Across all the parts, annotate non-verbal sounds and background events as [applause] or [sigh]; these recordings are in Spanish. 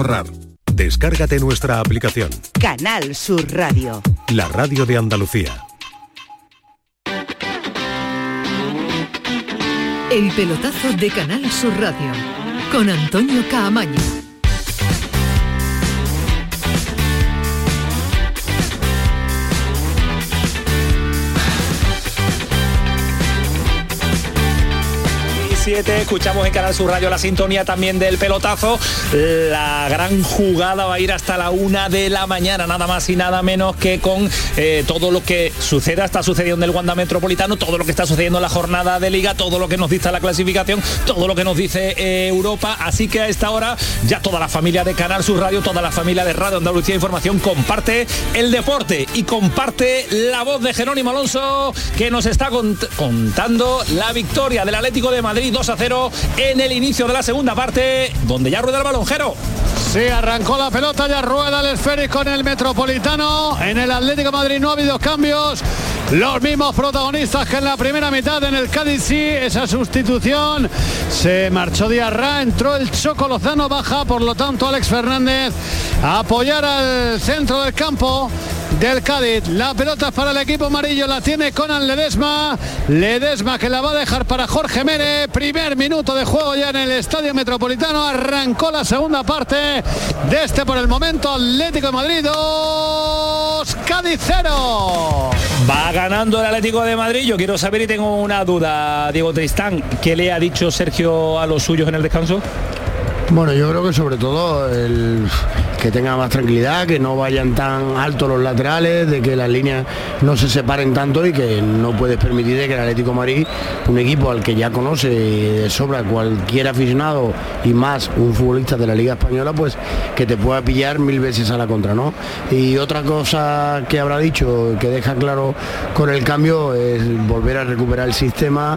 ahorrar. Descárgate nuestra aplicación. Canal Sur Radio. La radio de Andalucía. El pelotazo de Canal Sur Radio con Antonio Caamaño. Escuchamos en Canal Sur Radio la sintonía también del pelotazo. La gran jugada va a ir hasta la una de la mañana, nada más y nada menos que con eh, todo lo que suceda, está sucediendo en el Wanda Metropolitano, todo lo que está sucediendo en la jornada de liga, todo lo que nos dice la clasificación, todo lo que nos dice eh, Europa. Así que a esta hora ya toda la familia de Canal Sur Radio, toda la familia de Radio Andalucía Información comparte el deporte y comparte la voz de Jerónimo Alonso que nos está contando la victoria del Atlético de Madrid 2 a 0 en el inicio de la segunda parte, donde ya rueda el balonjero. Sí, arrancó la pelota, ya rueda el esférico en el Metropolitano. En el Atlético Madrid no ha habido cambios. Los mismos protagonistas que en la primera mitad en el Cádiz sí, esa sustitución. Se marchó Diarra, entró el Choco Lozano, baja, por lo tanto Alex Fernández apoyar al centro del campo del Cádiz. La pelota para el equipo amarillo, la tiene Conan Ledesma. Ledesma que la va a dejar para Jorge Mere. Primer minuto de juego ya en el Estadio Metropolitano. Arrancó la segunda parte de este por el momento Atlético de Madrid 2, Cádiz 0. Va ganando el Atlético de Madrid. Yo quiero saber y tengo una duda, Diego Tristán. ¿Qué le ha dicho Sergio a los suyos en el descanso? Bueno, yo creo que sobre todo el que tenga más tranquilidad, que no vayan tan altos los laterales, de que las líneas no se separen tanto y que no puedes permitir que el Atlético Madrid, un equipo al que ya conoce de sobra cualquier aficionado y más un futbolista de la Liga Española, pues que te pueda pillar mil veces a la contra, ¿no? Y otra cosa que habrá dicho, que deja claro con el cambio, es volver a recuperar el sistema,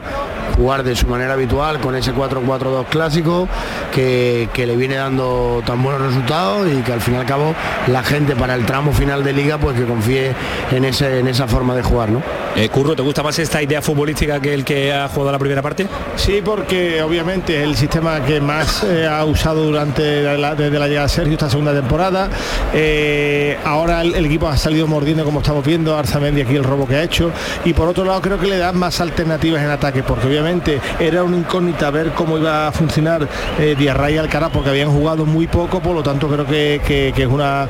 jugar de su manera habitual con ese 4-4-2 clásico que, le viene dando tan buenos resultados y que al fin y al cabo la gente para el tramo final de liga pues que confíe en, ese, en esa forma de jugar. ¿no? Eh, Curro, ¿te gusta más esta idea futbolística que el que ha jugado la primera parte? Sí, porque obviamente es el sistema que más eh, ha usado durante la, desde la llegada de Sergio esta segunda temporada. Eh, ahora el, equipo ha salido mordiendo como estamos viendo, Arzamendi aquí el robo que ha hecho. Y por otro lado creo que le dan más alternativas en ataque, porque obviamente era una incógnita ver cómo iba a funcionar eh, Diarra y Alcaraz, porque habían jugado muy poco, por lo tanto creo que, que, es una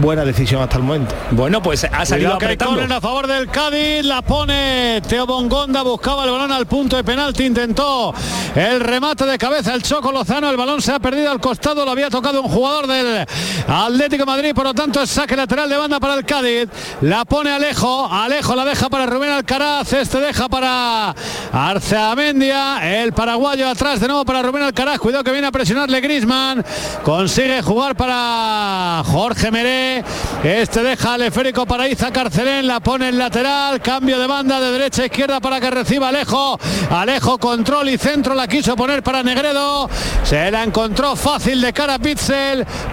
buena decisión hasta el momento. Bueno, pues ha salido apretando. a favor del Cádiz, la pone Teo Bongonda, buscaba el balón al punto de penalti, intentó el remate de cabeza el Choco Lozano, el balón se ha perdido al costado, lo había tocado un jugador del Atlético Madrid, por lo tanto es saque lateral de banda para el Cádiz, la pone Alejo, Alejo la deja para Rubén Alcaraz, este deja para Arceamendia, el paraguayo atrás de nuevo para Rubén Alcaraz, cuidado que viene a presionarle Grisman, consigue jugar para Jorge Meré, este deja al esférico para Iza Carcelén, la pone en lateral, de banda de derecha a izquierda para que reciba Alejo, Alejo control y centro, la quiso poner para Negredo, se la encontró fácil de cara a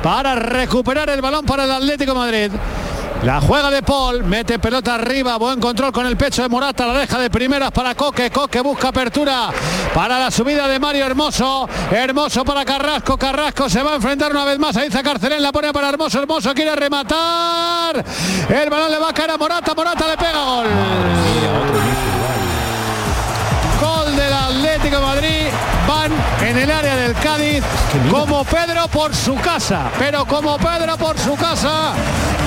para recuperar el balón para el Atlético Madrid. La juega de Paul, mete pelota arriba, buen control con el pecho de Morata, la deja de primeras para Coque, Coque busca apertura para la subida de Mario Hermoso, Hermoso para Carrasco, Carrasco se va a enfrentar una vez más a Iza Carcelén, la pone para Hermoso, Hermoso quiere rematar, el balón le va a caer a Morata, Morata le pega gol. Gol del Atlético de Madrid, en el área del Cádiz como Pedro por su casa, pero como Pedro por su casa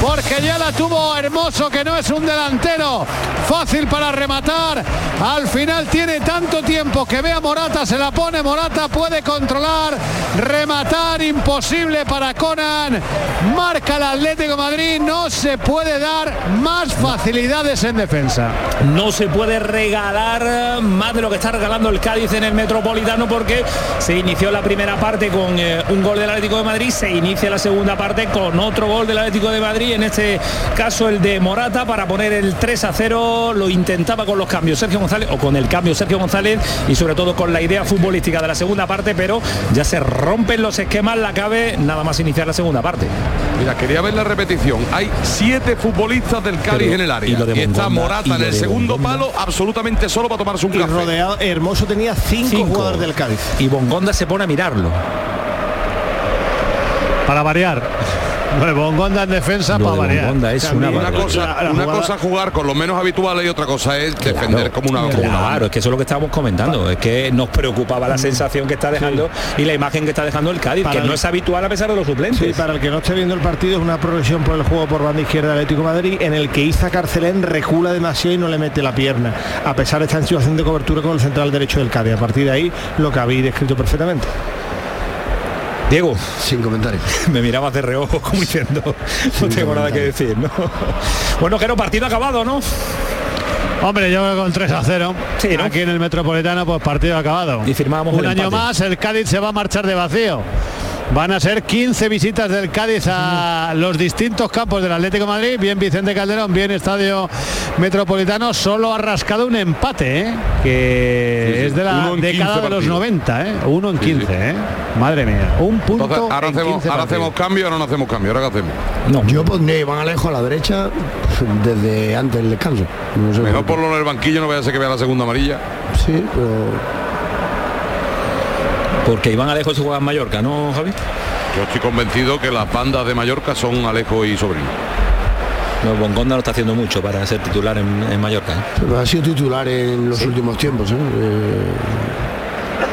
porque ya la tuvo Hermoso, que no es un delantero fácil para rematar. Al final tiene tanto tiempo que ve a Morata, se la pone, Morata puede controlar, rematar, imposible para Conan. Marca el Atlético Madrid, no se puede dar más facilidades en defensa. No se puede regalar más de lo que está regalando el Cádiz en el Metropolitano porque se inició la primera parte con eh, un gol del Atlético de Madrid, se inicia la segunda parte con otro gol del Atlético de Madrid en este caso el de Morata para poner el 3 a 0, lo intentaba con los cambios Sergio González o con el cambio Sergio González y sobre todo con la idea futbolística de la segunda parte, pero ya se rompen los esquemas, la cabe nada más iniciar la segunda parte. Mira, quería ver la repetición. Hay siete futbolistas del Cádiz en el área. Y, está Morata en el segundo palo, absolutamente solo para tomarse un café. rodeado, Hermoso tenía cinco, cinco jugadores del Cádiz. Y Bongonda se pone a mirarlo. para variar. Bongonda en defensa para variar. es una, una cosa, una cosa jugar con lo menos habituales y otra cosa es defender como una Claro, es que eso es lo que estábamos comentando. Es que nos preocupaba la sensación que está dejando y la imagen que está dejando el Cádiz, que no es habitual a pesar de los suplentes. para el que no esté viendo el partido es una progresión por el juego por banda izquierda de Atlético de Madrid en el que Iza Carcelén recula demasiado y no le mete la pierna, a pesar de estar en situación de cobertura con el central derecho del Cádiz. A partir de ahí lo que habéis descrito perfectamente. Diego. Sin comentarios. [laughs] Me mirabas de reojo como diciendo, no tengo nada que decir, ¿no? Bueno, que no, partido acabado, ¿no? Hombre, yo con 3 a 0. Sí, Aquí en el Metropolitano, pues partido acabado. Y firmábamos un año más, el Cádiz se va a marchar de vacío. Van a ser 15 visitas del Cádiz a los distintos campos del Atlético de Madrid, bien Vicente Calderón, bien Estadio Metropolitano, solo ha rascado un empate, ¿eh? que es de la década de los 90, ¿eh? uno en 15, ¿eh? madre mía, un punto. ahora, hacemos, ahora hacemos cambio, ahora no hacemos cambio, ahora qué hacemos. No. Yo pondría Iván Alejo a la derecha desde antes del descanso. Mejor por lo en el banquillo, no vaya a ser que vea la segunda amarilla. Sí, pero porque Iván Alejo se juega en Mallorca, ¿no, Javi? Yo estoy convencido que las bandas de Mallorca son Alejo y Sobrino. No, Bongonda lo está haciendo mucho para ser titular en, Mallorca. ¿eh? ha sido titular en los últimos tiempos. ¿eh? Eh,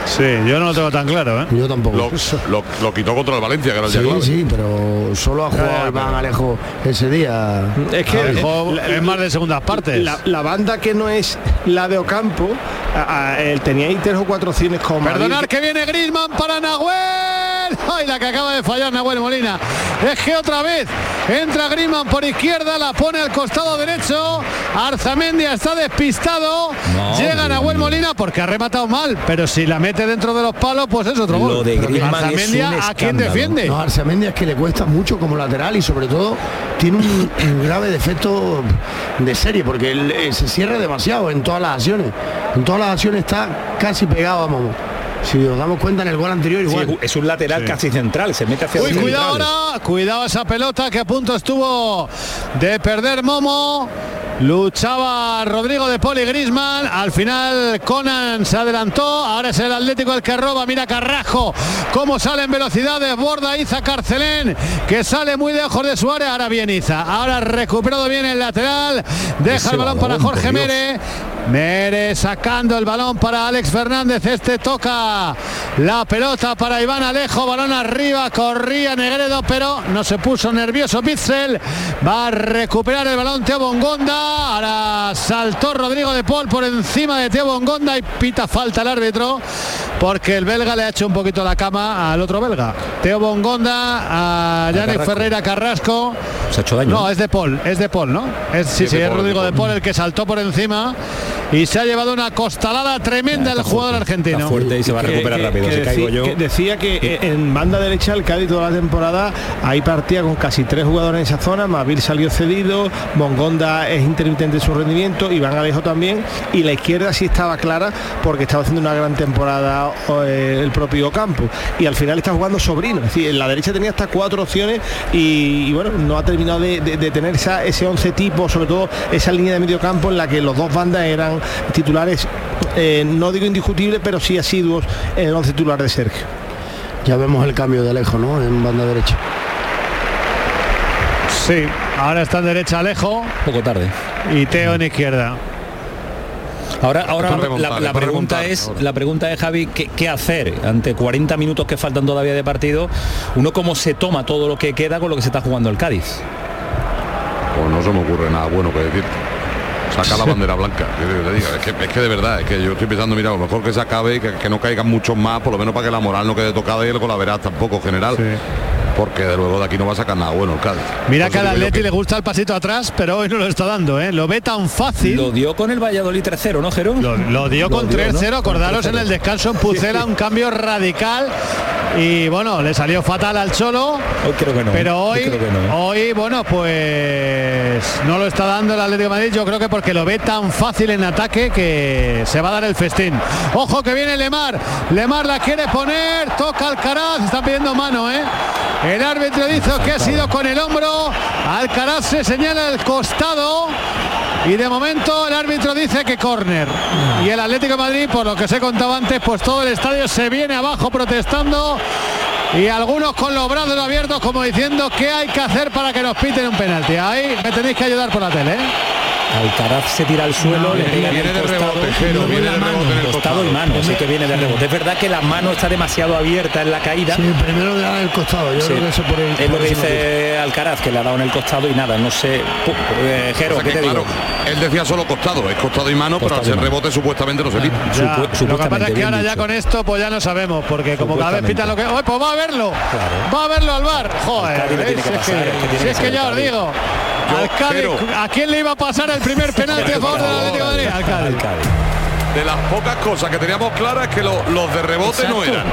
Sí, yo no lo tengo tan claro, ¿eh? Yo tampoco. Lo, quitó contra el Valencia, que era el Sí, sí, pero solo ha jugado Iván Alejo ese día. Es que es más de segundas partes. La, banda que no es la de Ocampo, él tenía ahí tres o cuatro opciones como. Perdonar que viene Grisman para Nahuel. Ay, la que acaba de fallar Nahuel Molina. Es que otra vez entra Griezmann por izquierda, la pone al costado derecho. Arzamendia está despistado. Llega Nahuel Molina porque ha rematado mal, pero si la mete dentro de los palos, pues es otro gol. Lo de Arzamendia, ¿a quién defiende? No, Arzamendia es que le cuesta mucho como lateral y sobre todo tiene un, grave defecto de serie porque él, eh, se cierra demasiado en todas las acciones. En todas las acciones está casi pegado a Momo. Si nos damos cuenta en el gol anterior igual. es un lateral casi central, se mete hacia Uy, cuidado ahora, cuidado esa pelota que a punto estuvo de perder Momo. Luchaba Rodrigo de Poli Grisman. Al final Conan se adelantó. Ahora es el Atlético el que roba. Mira Carrajo. Cómo sale en velocidad. Desborda Iza Carcelén. Que sale muy lejos de Suárez. Ahora bien Iza. Ahora recuperado bien el lateral. Deja el balón para Jorge Mere. Mere sacando el balón para Alex Fernández. Este toca la pelota para Iván Alejo. Balón arriba. Corría Negredo, pero no se puso nervioso Pitzel. Va a recuperar el balón Teo Bongonda. Ahora saltó Rodrigo de Paul por encima de Teo Bongonda y pita falta el árbitro porque el belga le ha hecho un poquito la cama al otro belga. Teo Bongonda a Yannick Ferreira Carrasco. Se ha hecho daño. No, es de Paul, es de Paul, ¿no? Es, sí, sí, es Rodrigo de Paul el que saltó por encima y se ha llevado una costalada tremenda el jugador argentino. fuerte y se va a recuperar rápido. decía que en banda derecha el Cádiz toda la temporada ahí partía con casi tres jugadores en esa zona, Mavil salió cedido, Bongonda es intermitente su rendimiento, Iván Alejo también, y la izquierda sí estaba clara porque estaba haciendo una gran temporada eh, el propio campo. Y al final está jugando sobrino, es decir, en la derecha tenía hasta cuatro opciones y, bueno, no ha terminado de, tener ese 11 tipo, sobre todo esa línea de medio campo en la que los dos bandas eran titulares, eh, no digo indiscutibles, pero sí asiduos en el 11 titular de Sergio. Ya vemos el cambio de Alejo, ¿no? En banda derecha. Sí, ahora está en derecha Alejo. Poco tarde. Y Teo en izquierda. Ahora, ahora la, pregunta es, la pregunta es, Javi, ¿qué, hacer ante 40 minutos que faltan todavía de partido? Uno cómo se toma todo lo que queda con lo que se está jugando el Cádiz. Pues no se me ocurre nada bueno que decir. Saca la bandera blanca. Es que, de verdad, es que yo estoy pensando, mira, lo mejor que se acabe y que, no caigan muchos más, por lo menos para que la moral no quede tocada y el la verás tampoco general porque de luego de aquí no va a sacar nada bueno el Cádiz. Mira que al Atleti le gusta el pasito atrás, pero hoy no lo está dando, ¿eh? Lo ve tan fácil. Lo dio con el Valladolid 3-0, ¿no, Jerón? Lo, dio con 3-0, acordaros en el descanso en Pucela, un cambio radical. Y bueno, le salió fatal al Cholo. Hoy creo que no. Pero hoy, hoy, bueno, pues no lo está dando el Atlético de Madrid. Yo creo que porque lo ve tan fácil en ataque que se va a dar el festín. Ojo que viene Lemar. Lemar la quiere poner, toca Alcaraz, está pidiendo mano, ¿eh? El árbitro dice que ha sido con el hombro. Alcaraz se señala el costado. Y de momento el árbitro dice que córner. Y el Atlético Madrid, por lo que se contaba antes, pues todo el estadio se viene abajo protestando y algunos con los brazos abiertos como diciendo qué hay que hacer para que nos piten un penalti. Ahí me tenéis que ayudar por la tele. ¿eh? Alcaraz se tira al suelo, le pega en viene el de costado, rebote, Jero, no viene la de mano, rebote en el costado y costado. mano, sí que viene de rebote. Es verdad que la mano está demasiado abierta en la caída. Sí, primero le dan el costado. Yo Sí. creo que eso por el, es lo por que dice Alcaraz, que le ha dado en el costado y nada, no sé. Eh, Jero, O sea ¿qué que, te digo? claro, él decía solo costado, es costado y mano, pero al Costado ser rebote supuestamente no se pita. Ya, Supu- lo que pasa supuestamente, es que ahora ya dicho. con esto pues ya no sabemos, porque como cada vez Supuestamente. pitan lo que. ¡Oye, pues va a verlo! Claro. Va a verlo al bar. Joder, Si es que si es ya os digo. Yo, al Cádiz, pero- ¿A quién le iba a pasar el primer [laughs] penalti a favor del Atlético de Madrid? De las pocas cosas que teníamos claras es que lo- los de rebote no eran.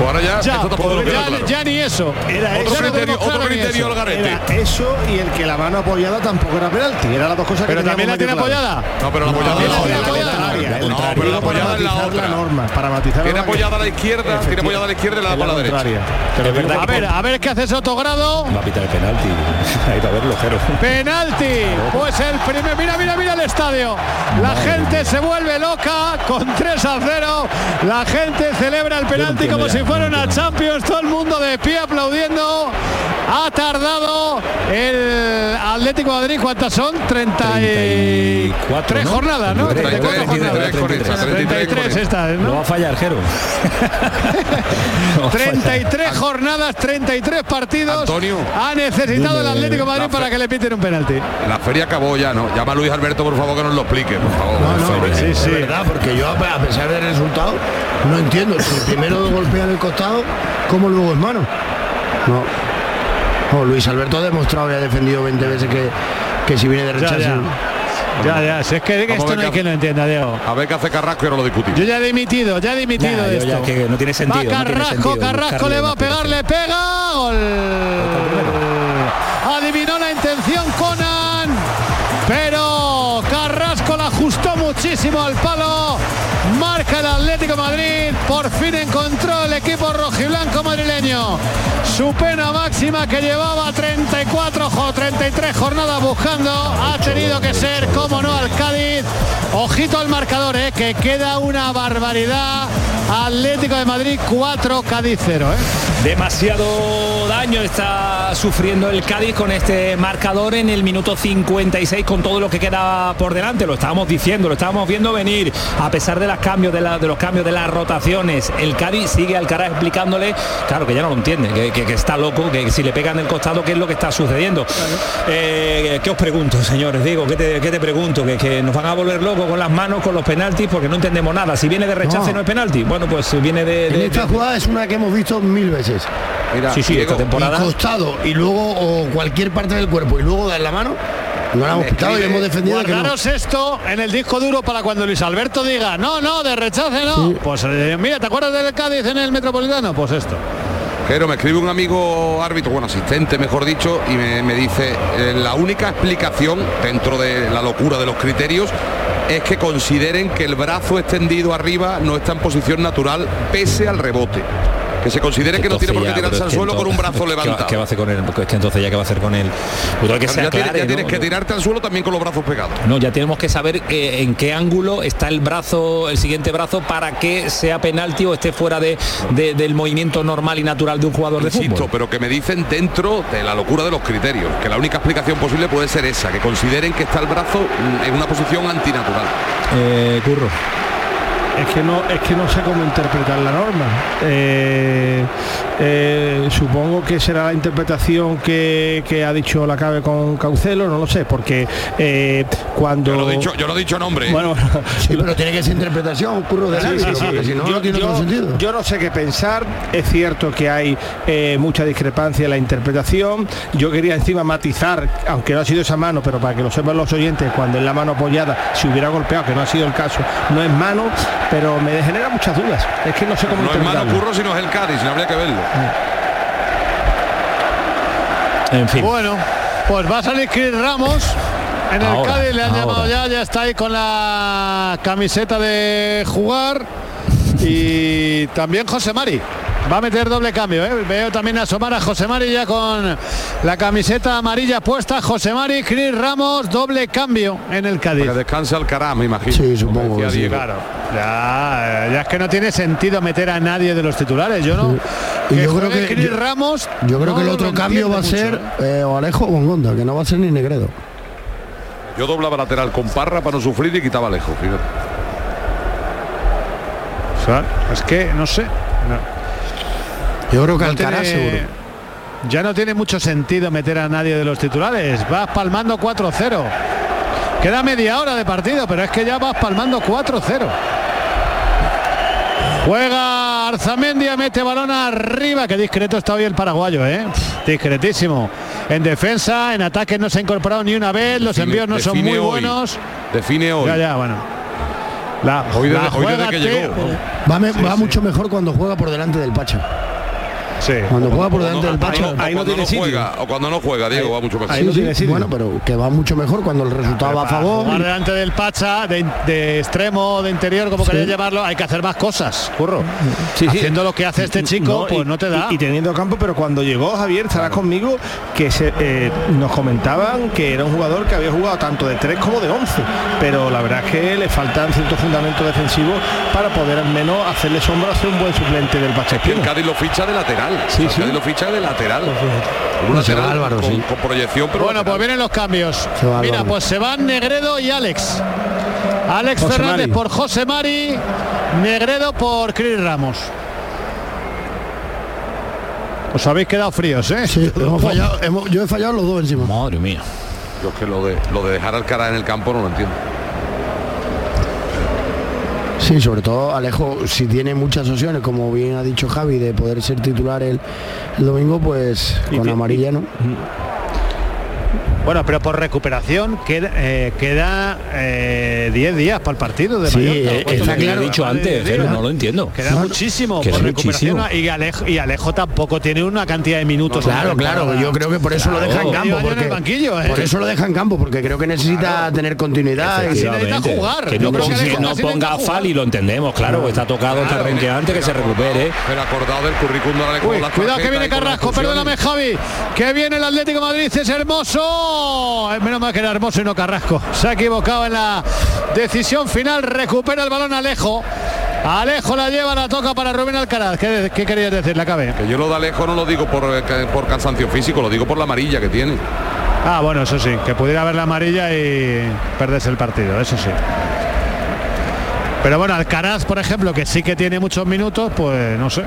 Pues ahora ya, Ya, esto tampoco lo queda ya, claro. ya ni eso. Era Otro eso, no criterio, otro criterio eso. era eso y el que la mano apoyada tampoco era penalti. Eran las dos cosas Pero que también la tiene apoyada. No, pero la apoyada es la la La. No, pero la apoyada es la otra. la norma, para matizar Tiene la apoyada a la izquierda, tiene apoyada a la izquierda y da por la derecha. A ver, a ver qué hace Sotogrado. va a pitar el penalti. [laughs] Ahí para verlo, Jero. Penalti. Pues el primer. Mira, mira, mira el estadio. La gente se vuelve loca con 3 a 0. La gente celebra el penalti como si no fuera una entiendo. Champions. Todo el mundo de pie aplaudiendo. Ha tardado el Atlético de Madrid. ¿Cuántas son? 33 34, ¿no? jornadas, ¿no? 33, 34 jornadas. 33 con esta, 33 con 33 esta. estas, No ¿no? va a fallar, Jero. [laughs] No va a fallar. 33 jornadas, 33 partidos. Antonio. Ha necesitado el Atlético de Madrid para que le piten un penalti. La feria acabó ya, ¿no? Llama a Luis Alberto, por favor, que nos lo explique, por favor. No, no, sí, es sí. verdad, porque yo a pesar del resultado no entiendo si primero golpea en el costado, como luego es mano. No. No, Luis Alberto ha demostrado y ha defendido 20 veces que, que si viene de Ya, rechazo. ya. Ya, ya, si es que Vamos esto no hay quien lo entienda, Diego. A ver qué hace Carrasco y ahora lo discutimos. Yo ya he dimitido, ya he dimitido Ya, de ya esto. que no tiene sentido, Va no tiene Carrasco, sentido Carrasco le va a pegar, le pega. Gol. Adivinó la intención Conan, pero La ajustó muchísimo al palo. Marca el Atlético Madrid. Por fin encontró el equipo rojiblanco madrileño. Su pena máxima que llevaba 34 o 33 jornadas buscando. Ha tenido que ser, como no, al Cádiz. Ojito al marcador, eh, que queda una barbaridad. Atlético de Madrid 4, Cádiz 0. ¿eh? Demasiado daño está sufriendo el Cádiz con este marcador en el minuto 56 con todo lo que queda por delante. Lo estábamos diciendo, lo estábamos viendo venir a pesar de, las cambios, de, la- de los cambios de las rotaciones. El Cádiz sigue al cara explicándole, claro que ya no lo entiende, que, que- que está loco, que si le pegan el costado, ¿qué es lo que está sucediendo? Eh, ¿Qué os pregunto, señores? Digo, ¿qué te, qué te pregunto? ¿Que, que nos van a volver locos con las manos, con los penaltis, porque no entendemos nada. Si viene de rechace No. no, es penalti. Bueno, pues viene de... En esta de- jugada es una que hemos visto mil veces. Mira, Sí, sí, Diego, esta temporada. Y costado y luego o cualquier parte del cuerpo y luego dar la mano, no la hemos Me pitado y hemos defendido que no. Guardaros esto en el disco duro para cuando Luis Alberto diga, no, no, de rechace no. Pues eh, mira, ¿te acuerdas del Cádiz en el Metropolitano? Pues esto. Pero me escribe un amigo árbitro, bueno, asistente mejor dicho, y me, me dice, eh, la única explicación dentro de la locura de los criterios es que consideren que el brazo extendido arriba no está en posición natural pese al rebote. Que se considere que no tiene por qué tirarse al suelo con un brazo [laughs] ¿qué va- levantado. ¿Qué va a hacer con él? Es que entonces ya qué va a hacer con él. Pues que Ya tienes- que tirarte al suelo también con los brazos pegados. No, ya tenemos que saber eh, en qué ángulo está el brazo, el siguiente brazo, para que sea penalti o esté fuera de, de- del movimiento normal y natural de un jugador de fútbol. pero que me dicen dentro de la locura de los criterios, que la única explicación posible puede ser esa, que consideren que está el brazo en una posición antinatural. Eh, Curro. Es que no, es que no sé cómo interpretar la norma. Eh, eh, supongo que será la interpretación que, que ha dicho la cabe con Caucelo, no lo sé, porque eh, cuando. Yo no he dicho, yo no he dicho nombre. Bueno, [laughs] Sí, pero tiene que ser interpretación, curro de Sí, sí, sí. porque si no, yo, no tiene yo- sentido. yo no sé qué pensar. Es cierto que hay eh, mucha discrepancia en la interpretación. Yo quería encima matizar, aunque no ha sido esa mano, pero para que lo sepan los oyentes, cuando es la mano apoyada, si hubiera golpeado, que no ha sido el caso, no es mano, pero me genera muchas dudas. Es que no sé cómo no es mano curro, sino es el Cádiz, no habría que verlo. En fin. Bueno, pues va a salir Chris Ramos. En el Ahora, Cádiz le han ahora. llamado ya, ya está ahí con la camiseta de jugar. Y también José Mari. Va a meter doble cambio, ¿eh? Veo también asomar a José Mari ya con la camiseta amarilla puesta. José Mari, Chris Ramos, doble cambio en el Cádiz. Que descansa el Alcaraz, me imagino. Sí, supongo que sí. Claro. Ya, ya es que no tiene sentido meter a nadie de los titulares. Yo no. Y que yo creo que- Cris Ramos. Yo creo no que el otro cambio va a mucho, ser ¿eh? eh, o Alejo o Bongonda, que no va a ser ni Negredo. Yo doblaba lateral con Parra para no sufrir y quitaba lejos, fíjate. O sea, es que no sé. no. Yo creo que No Alcaraz tiene- seguro. Ya no tiene mucho sentido meter a nadie de los titulares. Vas palmando 4-0. Queda media hora de partido, pero es que ya vas palmando 4-0. Juega Arzamendia, mete balón arriba. Qué discreto está hoy el paraguayo, ¿eh? Discretísimo. En defensa, en ataque no se ha incorporado ni una vez. Los Define- envíos no son muy hoy. buenos. Define hoy. Ya, ya, bueno. La, Hoy desde- la hoy desde juega que llegó. Va, me- va mucho mejor cuando juega por delante del Pacha. Sí. Cuando juega por delante del cuando- Pacha. o cuando no juega, o cuando no juega, Diego, va mucho mejor. ahí no Sí, tiene sí, sitio. bueno, pero que va mucho mejor cuando el resultado va a favor. Jugar delante del Pacha, de, de extremo, de interior, como Sí. queréis llamarlo, hay que hacer más cosas, curro. Sí, sí. Haciendo lo que hace este chico, y- pues no te da. Y, y teniendo campo, pero cuando llegó Javier, estarás conmigo, que se, eh, nos comentaban que era un jugador que había jugado tanto de 3 como de 11, pero la verdad es que le faltan ciertos fundamentos defensivos para poder al menos hacerle sombra a ser un buen suplente del Que el. Cádiz lo ficha de lateral. Sí, O sea, el sí. Cádiz lo ficha de lateral. Un No, lateral Álvaro, con, sí. con proyección, pero Bueno, pues lateral. vienen los cambios. Mira, pues se van Negredo y Alex. Alex José Fernández Mari. por José Mari, Negredo por Cris Ramos. Os habéis quedado fríos, ¿eh? Sí, hemos [laughs] fallado- hemos- yo he fallado los dos encima. Madre mía. Yo es que lo de, lo de dejar al cara en el campo no lo entiendo. Sí, sobre todo Alejo, si tiene muchas opciones, como bien ha dicho Javi, de poder ser titular el, el domingo, pues Y con ti- amarilla, ¿no? Bueno, pero por recuperación queda, eh, queda eh, 10 días para el partido de Sí, Mallorca. eh, ¿Cuánto está queda? claro. Lo he dicho antes, pero no lo entiendo. Queda muchísimo Queda por recuperación muchísimo. y Alejo, y Alejo tampoco tiene una cantidad de minutos. Claro, claro, yo creo que por eso lo deja en campo. año en el Porque, banquillo, ¿eh? Por eso lo deja en campo, porque creo que necesita tener continuidad. y- necesita jugar. Que no, que ponga- Alejo que no casi necesita ponga jugar. fal y lo entendemos, claro, está tocado, está renqueante, que se recupere. Pero acordado del currículum de Alejo, cuidado que viene Carrasco, perdóname Javi, que viene el Atlético Madrid, es hermoso. Eh, Menos mal que era hermoso y no Carrasco. Se ha equivocado en la decisión final, recupera el balón Alejo. Alejo la lleva, la toca para Rubén Alcaraz. ¿Qué, qué querías decir? La cabe. Que yo lo de Alejo no lo digo por, eh, por cansancio físico, lo digo por la amarilla que tiene. Ah, bueno, eso sí, que pudiera haber la amarilla y perderse el partido, eso sí. Pero bueno, Alcaraz, por ejemplo, que sí que tiene muchos minutos, pues no sé.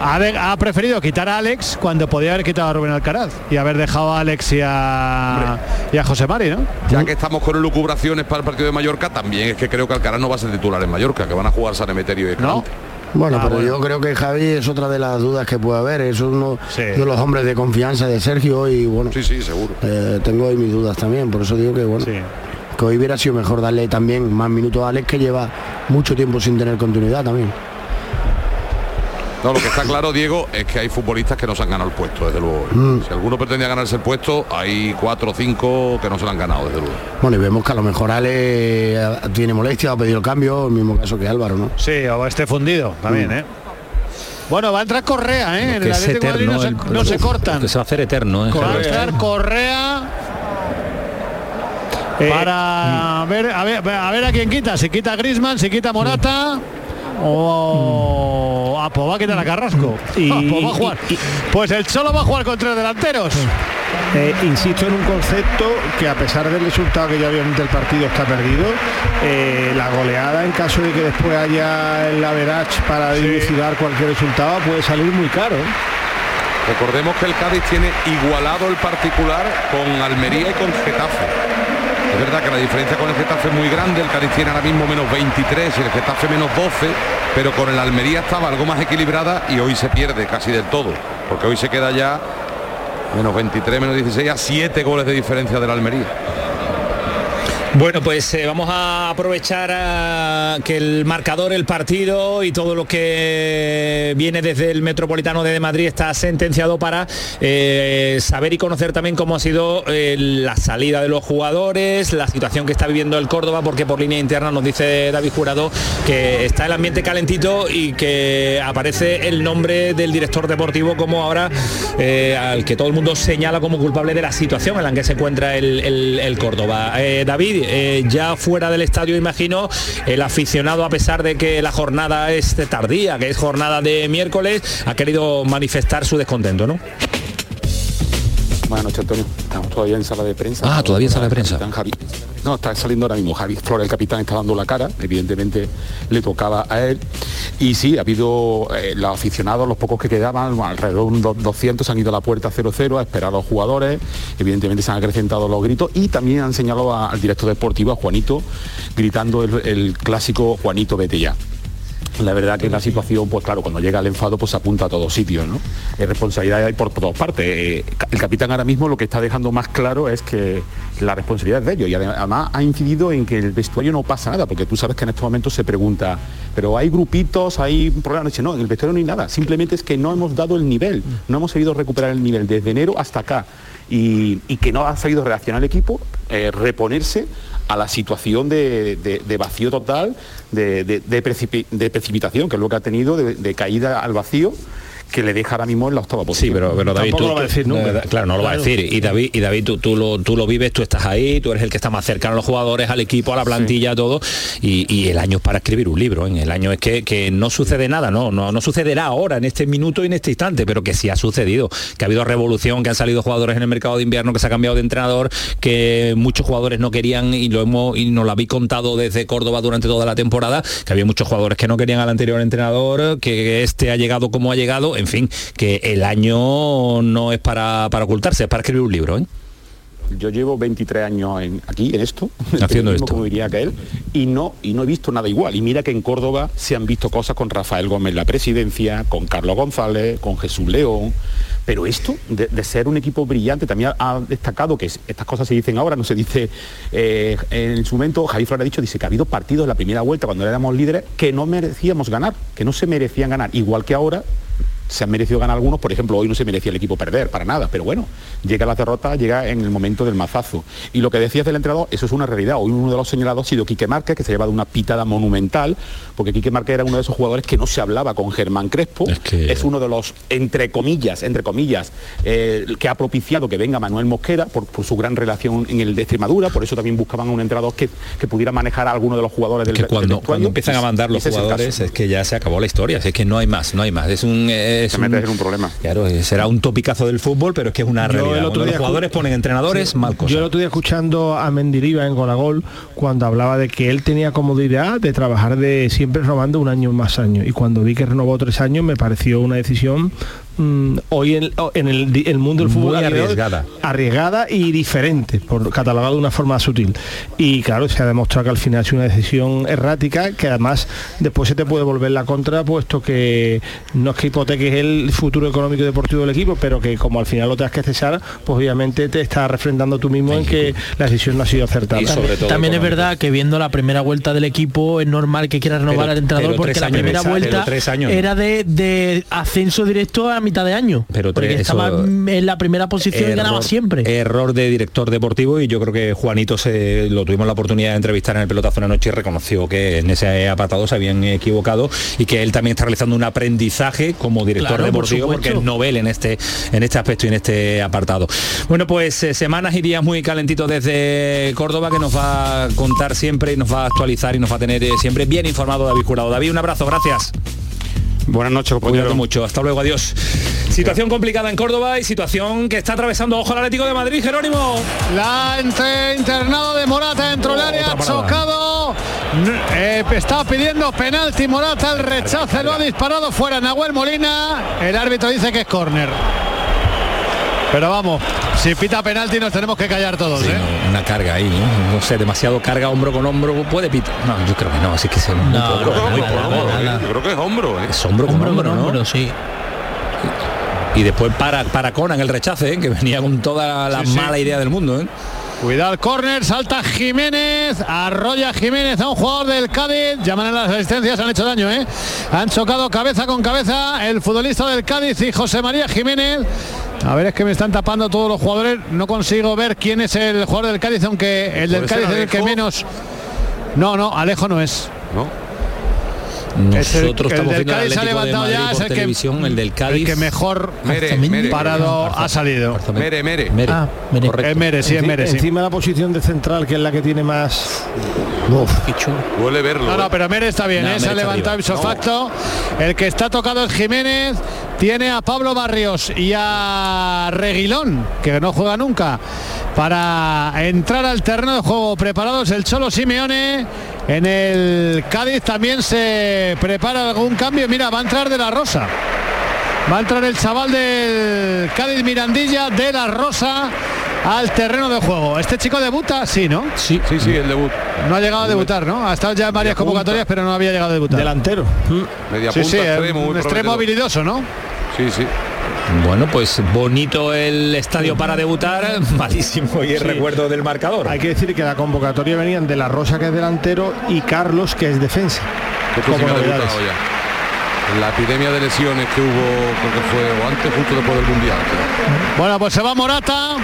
Ha, de- ha preferido quitar a Alex cuando podía haber quitado a Rubén Alcaraz y haber dejado a Alex y a, y a José Mari, ¿no? Ya que estamos con lucubraciones para el partido de Mallorca, también es que creo que Alcaraz no va a ser titular en Mallorca, que van a jugar San Emeterio y ¿No? Escalante. Bueno, Ah, pero bueno. yo creo que Javi es otra de las dudas que puede haber. Es uno Sí. de los hombres de confianza de Sergio y bueno, Sí, sí, seguro. eh, tengo ahí mis dudas también. Por eso digo que bueno, Sí. que hoy hubiera sido mejor darle también más minutos a Alex que lleva mucho tiempo sin tener continuidad también. No, lo que está claro, Diego, es que hay futbolistas que no se han ganado el puesto, desde luego. Mm. Si alguno pretendía ganarse el puesto, hay cuatro o cinco que no se lo han ganado, desde luego. Bueno, y vemos que a lo mejor Ale eh, tiene molestia, ha pedido el cambio, el mismo caso que Álvaro, ¿no? Sí, o este fundido también, Mm. ¿eh? Bueno, va a entrar Correa, ¿eh? En Que el es Madrid no, eterno. se, el- no se cortan. Que se va a hacer eterno, ¿eh? Va a entrar Correa Eh, para ver, a ver a ver a quién quita, si quita a Grisman, si quita Morata o ah, pues va a quitar a Carrasco. Y- Ah, pues va a jugar. y- y- Pues el Cholo va a jugar con tres delanteros. Eh, insisto en un concepto que a pesar del resultado que ya obviamente el partido está perdido, eh, la goleada en caso de que después haya el average para dilucidar cualquier resultado puede salir muy caro. Recordemos que el Cádiz tiene igualado el particular con Almería y con Getafe. Es verdad que la diferencia con el Getafe es muy grande, el Cádiz tiene ahora mismo menos 23 y el Getafe menos 12, pero con el Almería estaba algo más equilibrada y hoy se pierde casi del todo, porque hoy se queda ya menos 23, menos 16 a 7 goles de diferencia del Almería. Bueno, pues eh, vamos a aprovechar a que el marcador, el partido y todo lo que viene desde el Metropolitano de Madrid está sentenciado para eh, saber y conocer también cómo ha sido eh, la salida de los jugadores, la situación que está viviendo el Córdoba, porque por línea interna nos dice David Jurado que está el ambiente calentito y que aparece el nombre del director deportivo como ahora al que todo el mundo señala como culpable de la situación en la que se encuentra el, el- Córdoba. Eh, Eh, ya fuera del estadio, imagino, el aficionado, a pesar de que la jornada es tardía, que es jornada de miércoles, ha querido manifestar su descontento, ¿no? Buenas noches, Antonio. Estamos todavía en sala de prensa. Ah, todavía en sala de prensa. Javi. No, está saliendo ahora mismo. Javi Flores, el capitán, está dando la cara. Evidentemente le tocaba a él. Y sí, ha habido eh, los aficionados, los pocos que quedaban, alrededor de unos 200 han ido a la puerta 0-0 a esperar a los jugadores. Evidentemente se han acrecentado los gritos y también han señalado a- al director deportivo, a Juanito, gritando el, el clásico Juanito vete ya. La verdad que la situación, pues claro, cuando llega el enfado, pues apunta a todos sitios, ¿no? Es responsabilidad hay por todas partes. Eh, El capitán ahora mismo lo que está dejando más claro es que la responsabilidad es de ellos. Y adem- además ha incidido en que el vestuario no pasa nada, porque tú sabes que en estos momentos se pregunta, pero hay grupitos, hay problemas, no, en el vestuario no hay nada, simplemente es que no hemos dado el nivel, no hemos sabido recuperar el nivel desde enero hasta acá. Y, y que no ha sabido reaccionar el equipo, eh, reponerse a la situación de, de- vacío total, de, de- de precipi- de precipitación, que es lo que ha tenido, de caída al vacío, que le deja ahora mismo en la octava Sí, posición. pero, pero David, Tampoco tú, lo va a decir nunca. eh, claro, no lo va a decir. Y David, y David tú, tú lo, tú lo vives, tú estás ahí, tú eres el que está más cercano a los jugadores, al equipo, a la plantilla, a todo. Y, y el año es para escribir un libro. ¿eh? El año es que, que no sucede nada, no, no, no sucederá ahora, en este minuto y en este instante, pero que sí ha sucedido. Que ha habido revolución, que han salido jugadores en el mercado de invierno, que se ha cambiado de entrenador, que muchos jugadores no querían, y lo hemos, y nos lo habéis contado desde Córdoba durante toda la temporada, que había muchos jugadores que no querían al anterior entrenador, que este ha llegado como ha llegado, en fin, que el año no es para, para ocultarse, es para escribir un libro. ¿eh? Yo llevo 23 años en- aquí en esto, [laughs] Haciendo mismo, esto. como diría que él, y no, y no he visto nada igual. Y mira que en Córdoba se han visto cosas con Rafael Gómez la presidencia, con Carlos González, con Jesús León. Pero esto, de, de ser un equipo brillante, también ha, ha destacado que es- estas cosas se dicen ahora, no se dice eh, en su momento, Javier Flores ha dicho, dice que ha habido partidos en la primera vuelta cuando éramos líderes que no merecíamos ganar, que no se merecían ganar, igual que ahora se han merecido ganar algunos, por ejemplo, hoy no se merecía el equipo perder, para nada, pero bueno, llega la derrota, llega en el momento del mazazo. Y lo que decías del entrenador, eso es una realidad. Hoy uno de los señalados ha sido Quique Márquez, que se ha llevado una pitada monumental, porque Quique Márquez era uno de esos jugadores que no se hablaba con Germán Crespo, Es que- uno de los, entre comillas, entre comillas, eh, que ha propiciado que venga Manuel Mosquera por, por su gran relación en el de Extremadura, por eso también buscaban un entrenador que, que pudiera manejar a alguno de los jugadores del que cuando, cuando empiezan a mandar los es jugadores es que ya se acabó la historia, es que no hay más, no hay más. Es un, es Se mete en un problema. Claro, eh, será un topicazo del fútbol, pero es que es una Yo el realidad. otro Cuando los día jugadores ponen entrenadores, mal cosa. Yo el otro día escuchando a Mendiriva en Golagol cuando hablaba de que él tenía comodidad de trabajar de siempre renovando un año más año y cuando vi que renovó tres años me pareció una decisión mm, hoy en, en el, mundo del fútbol arriesgada. arriesgada y diferente por catalogado de una forma sutil y claro se ha demostrado que al final es una decisión errática que además después se te puede volver la contra puesto que no es que hipoteques el futuro económico y deportivo del equipo pero que como al final lo tengas que cesar pues obviamente te estás refrendando tú mismo en que la decisión no ha sido acertada Y sobre todo También es verdad que viendo la primera vuelta del equipo es normal que quiera renovar Pero- al entrenador porque la primera vuelta tres años, ¿no? era de, de ascenso directo a mitad de año. Pero porque estaba en la primera posición y ganaba siempre. Error de director deportivo y yo creo que Juanito se lo tuvimos la oportunidad de entrevistar en el pelotazo una noche y reconoció que en ese apartado se habían equivocado y que él también está realizando un aprendizaje como director Claro, por deportivo porque es novel en este en este aspecto y en este apartado. Bueno, pues eh, semanas y días muy calentitos desde Córdoba que nos va a contar siempre y nos va a actualizar y nos va a tener eh, siempre bien informado David Jurado. David, un abrazo, gracias. Buenas noches, Cuídate compañero. mucho, hasta luego, adiós. Situación complicada en Córdoba y situación que está atravesando ojo al Atlético de Madrid, Jerónimo. La entre internado de Morata dentro del Oh, área, chocado. Eh, está pidiendo penalti Morata, el rechace lo ha disparado fuera Nahuel Molina. El árbitro dice que es córner. Pero vamos, si pita penalti nos tenemos que callar todos, Sí, ¿eh? no, una carga ahí, ¿no? No sé, demasiado carga hombro con hombro, puede pitar. No, yo creo que no, así que se No, poco, no, muy no, poco. no, no, no. Yo creo que es hombro, ¿eh? Es hombro con Hombro hombro, con ¿no? sí. Y después para, para Conan el rechace, ¿eh? que venía con toda la Sí, sí. mala idea del mundo, ¿eh? Cuidado el córner, salta Jiménez, arrolla Jiménez a un jugador del Cádiz, llaman a las asistencias, han hecho daño, ¿eh? Han chocado cabeza con cabeza el futbolista del Cádiz y José María Jiménez. A ver, es que me están tapando todos los jugadores, no consigo ver quién es el jugador del Cádiz, aunque el del ¿Puede ser Cádiz es el que menos... No, no, Alejo no es. ¿No? Es el- Nosotros el estamos del viendo el Cádiz se ha Atlético de levantado Madrid ya, es por el que- televisión, el del Cádiz. El que mejor Mere, Mere. parado ha salido. Mere, Mere. Mere. Ah, Mere. Correcto. Es Mere, sí, es Mere, sí. Encima la posición de central, que es la que tiene más... Chulo. Duele verlo. No, no, ¿eh? pero Mere está bien, No, ¿eh? Se ha levantado arriba. ipso facto. El que está tocado es Jiménez, tiene a Pablo Barrios y a Reguilón, que no juega nunca, para entrar al terreno de juego. Preparados el Cholo Simeone. En el Cádiz también se prepara algún cambio. Mira, va a entrar de la Rosa. Va a entrar el chaval del Cádiz Mirandilla de la Rosa al terreno de juego. Este chico debuta, sí, ¿no? Sí, Sí, sí, el debut. No ha llegado a debutar, ¿no? Ha estado ya en varias convocatorias, pero no había llegado a debutar. Delantero. Media Sí, punta, sí, extremo, muy un extremo habilidoso, ¿no? Sí, sí. Bueno, pues bonito el estadio para debutar, [laughs] malísimo y el recuerdo del marcador. Hay que decir que la convocatoria venían de la Rosa, que es delantero, y Carlos, que es defensa. Como novedades. La epidemia de lesiones que hubo, creo que fue o antes, justo después del Mundial. Bueno, pues se va Morata,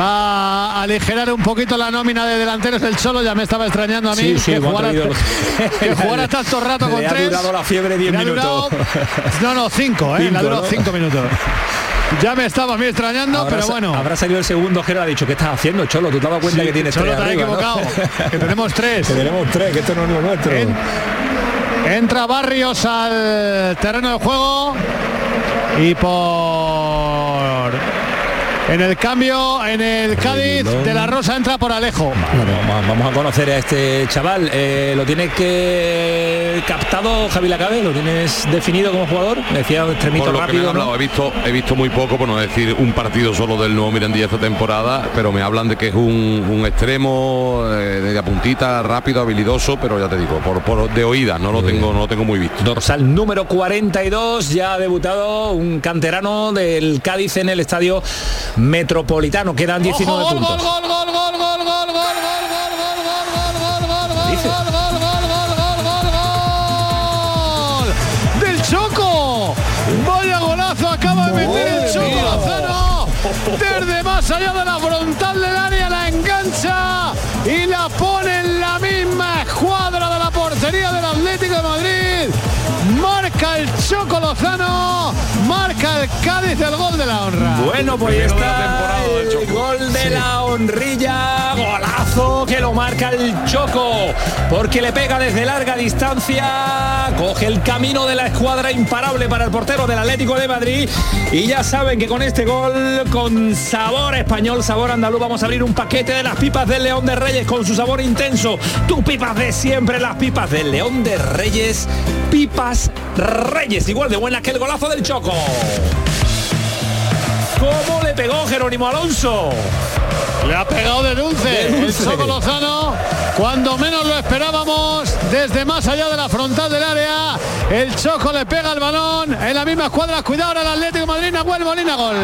va a aligerar un poquito la nómina de delanteros del Cholo, ya me estaba extrañando a mí Sí, sí, que, han jugara, los- que jugara tanto rato [laughs] con Le ha tres. durado la fiebre 10 Le ha minutos. durado- no, no, cinco, ¿eh? Durado ¿no? cinco minutos. Ya me estaba a mí extrañando, Habrá pero bueno. Habrá salido el segundo, Jero ha dicho, ¿qué estás haciendo, Cholo? ¿Tú te has dado cuenta Sí, que tienes Cholo, tres te has arriba, no?" equivocado, que tenemos tres. [laughs] Que tenemos tres, que esto no es lo nuestro. En- entra Barrios al terreno de juego. Y por en el cambio en el Cádiz de la Rosa entra por Alejo. Bueno, vamos- a conocer a este chaval. Eh, ¿Lo tienes que captado, Javi Lacabe? ¿Lo tienes definido como jugador? Me decía un extremito Por lo que me han hablado, ¿no? he visto, he visto muy poco, por no decir un partido solo del nuevo Mirandilla esta temporada, pero me hablan de que es un, un extremo eh, de la puntita, rápido, habilidoso, pero ya te digo, por, por- de oídas, no lo tengo, no lo tengo muy visto. Dorsal número 42, ya ha debutado un canterano del Cádiz en el estadio Metropolitano. Quedan 19 puntos. desde más allá de la frontal del área la engancha y la pone en Choco Lozano, marca el Cádiz el gol de la honra. Bueno, pues Primero de la está temporada del el Choco. gol de la honrilla, golazo que lo marca el Choco, porque le pega desde larga distancia, coge el camino de la escuadra imparable para el portero del Atlético de Madrid. Y ya saben que con este gol con sabor español, sabor andaluz, vamos a abrir un paquete de las pipas del León de Reyes con su sabor intenso, tu pipas de siempre, las pipas del León de Reyes, pipas Reyes, igual de buenas que el golazo del Choco. ¿Cómo le pegó Jerónimo Alonso? Le ha pegado de dulce, De dulce. el Choco Lozano. Cuando menos lo esperábamos, desde más allá de la frontal del área, el Choco le pega el balón en la misma escuadra. Cuidado ahora el Atlético de Madrid, Molina, gol.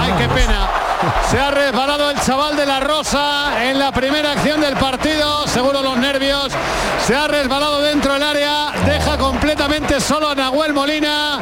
Ay, qué pena. Se ha resbalado el chaval de la Rosa en la primera acción del partido, seguro los nervios. Se ha resbalado dentro del área, deja completamente solo a Nahuel Molina,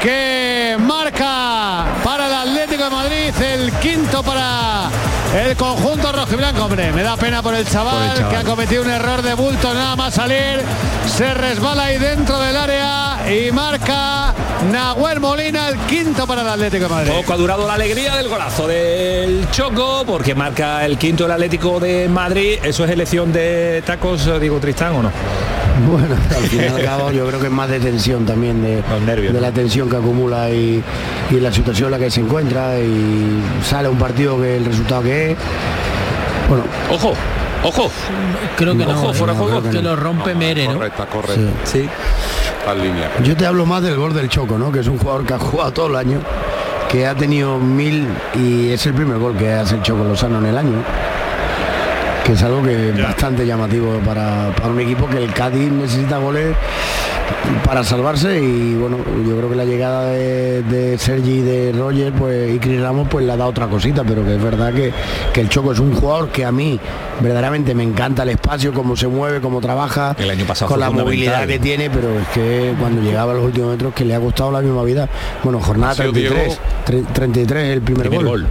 que marca para el Atlético de Madrid el quinto para el conjunto rojiblanco. Hombre, me da pena por el chaval, que ha cometido un error de bulto nada más salir. Se resbala ahí dentro del área y marca Nahuel Molina el quinto para el Atlético de Madrid. Poco ha durado la alegría del golazo del Choco, porque marca el quinto del Atlético de Madrid. ¿Eso es elección de tacos, digo Tristán o no? Bueno, al fin y al [laughs] cabo yo creo que es más de tensión también de, Los nervios, de ¿no? la tensión que acumula y, y la situación en la que se encuentra y sale un partido que el resultado que es. Bueno, Ojo, ojo. Creo que no. Ojo, eh, fuera de no, juego. creo que lo rompe Mere, ¿no? Correcta, correcta. Sí. Línea. yo te hablo más del gol del Choco, ¿no? Que es un jugador que ha jugado todo el año, que ha tenido mil y es el primer gol que hace el Choco Lozano en el año. Que es algo que es bastante llamativo para, para un equipo que el Cádiz necesita goles para salvarse y bueno, yo creo que la llegada de, de Sergi y de Roger pues, y Chris Ramos pues le ha dado otra cosita, pero que es verdad que, que el Choco es un jugador que a mí verdaderamente me encanta el espacio, cómo se mueve, cómo trabaja, El año pasado con la movilidad que tiene, pero es que cuando llegaba a los últimos metros que le ha costado la misma vida. Bueno, jornada Ha sido 33, tre- 33 el primer, Primer gol. gol.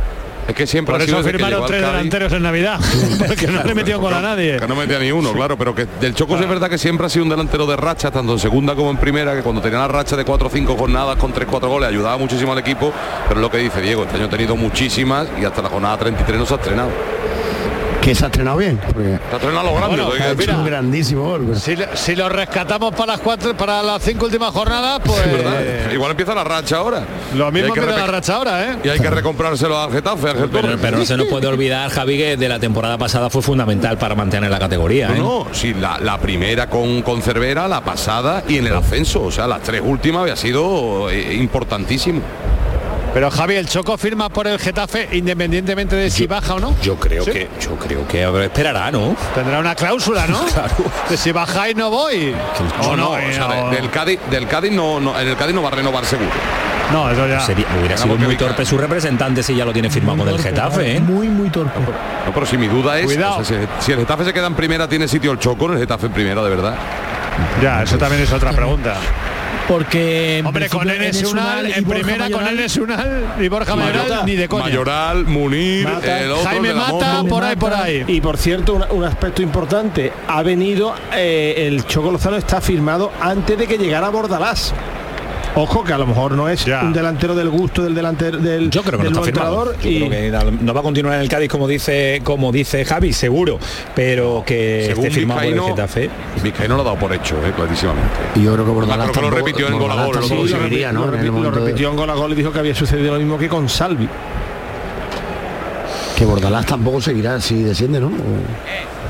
Es que siempre Por ha sido eso firmaron tres Cádiz- delanteros en Navidad, [laughs] porque no le metió gol a nadie. Que no metía ni uno, claro, pero que del Choco sí es verdad que siempre ha sido un delantero de racha, tanto en segunda como en primera, que cuando tenía la racha de 4 o 5 jornadas con 3 4 goles ayudaba muchísimo al equipo, pero es lo que dice Diego, este año ha tenido muchísimas y hasta la jornada 33 no se ha estrenado. Que se ha estrenado bien. Porque Se ha estrenado a lo grande, Bueno, ha hecho decir. un grandísimo gol. pero- Si, si lo rescatamos para las cuatro, para las cinco últimas jornadas, pues ¿Verdad? Igual empieza la racha ahora. lo mismo que empieza la racha ahora, ¿eh? Y hay que recomprárselo al Getafe, Pero, no se nos puede olvidar, Javi, que de la temporada pasada fue fundamental para mantener la categoría. ¿eh? No, no, sí, la, la primera con, con Cervera, la pasada y en el ascenso. O sea, las tres últimas había sido eh, importantísimo. Pero Javi, el Choco firma por el Getafe independientemente de si baja o no. Yo creo ¿Sí? que yo creo que esperará, ¿no? Tendrá una cláusula, ¿no? [laughs] Claro. De si bajáis no voy. No, O no, eh, o sea, o- de- del Cádiz, del Cádiz no, no, en el Cádiz no va a renovar seguro. no, eso ya. Sería, hubiera sido muy torpe su representante si ya lo tiene firmado con el Getafe, ¿eh? Muy, muy torpe. No, pero si mi duda es, Cuidado. o sea, si, si el Getafe se queda en primera, ¿tiene sitio el Choco en el Getafe en primera, de verdad? Ya, eso también es otra pregunta. Porque Hombre, con Enes Unal, y en primera con Mayoral- Enes Unal y Borja Mayoral, ni de coña. Mayoral, Munir, Mata. el otro, Jaime Mata, por ahí, por ahí. Y por cierto, un, aspecto importante, ha venido, eh, el Choco Lozano está firmado antes de que llegara Bordalás. Ojo que a lo mejor no es Ya. un delantero del gusto del delantero del, Yo creo que del no está firmado. entrenador Yo y creo que da- no va a continuar en el Cádiz como dice como dice Javi, seguro, pero que Según esté firmado por el Getafe. Vizcaíno lo ha dado por hecho, eh, clarísimamente. Y yo creo que Bordalás creo que lo repitió en gol a gol, y dijo que había sucedido lo mismo que con Salvi. Que Bordalás tampoco seguirá si desciende, ¿no?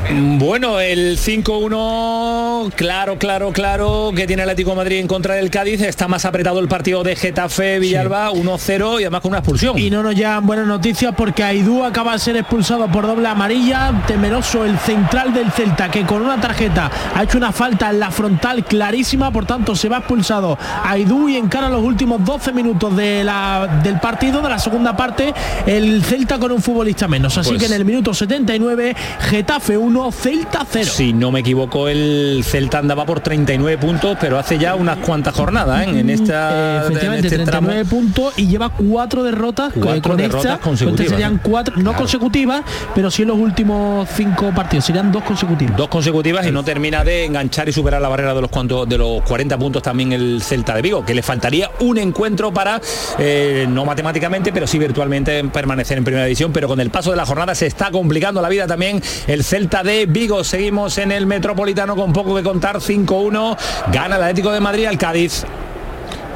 Bueno, el 5-1, claro, claro, claro, que tiene el Atlético de Madrid en contra del Cádiz. Está más apretado el partido de Getafe Villalba, 1-0 y además con una expulsión. Y no nos llegan buenas noticias porque Aidú acaba de ser expulsado por doble amarilla. Temeroso el central del Celta que con una tarjeta ha hecho una falta en la frontal clarísima. Por tanto, se va expulsado Aidú y encara los últimos 12 minutos de la, del partido, de la segunda parte, el Celta con un futbolista menos. Así Pues- que en el minuto 79, Getafe 1, Celta 0. Si no me equivoco, el Celta andaba por 39 puntos, pero hace ya unas cuantas jornadas ¿eh? en esta Eh, en efectivamente, este tramo. 39 puntos y lleva cuatro derrotas Cuatro con derrotas esta, consecutivas, serían cuatro no Claro. consecutivas pero sí en los últimos cinco partidos serían dos consecutivas Dos consecutivas y no termina de enganchar y superar la barrera de los cuantos de los 40 puntos también el Celta de Vigo, que le faltaría un encuentro para eh, no matemáticamente, pero sí virtualmente permanecer en primera división, pero con el paso de la jornada se está complicando la vida también el Celta de Vigo. Seguimos en el Metropolitano con poco que contar 5-1, gana el Atlético de Madrid al Cádiz.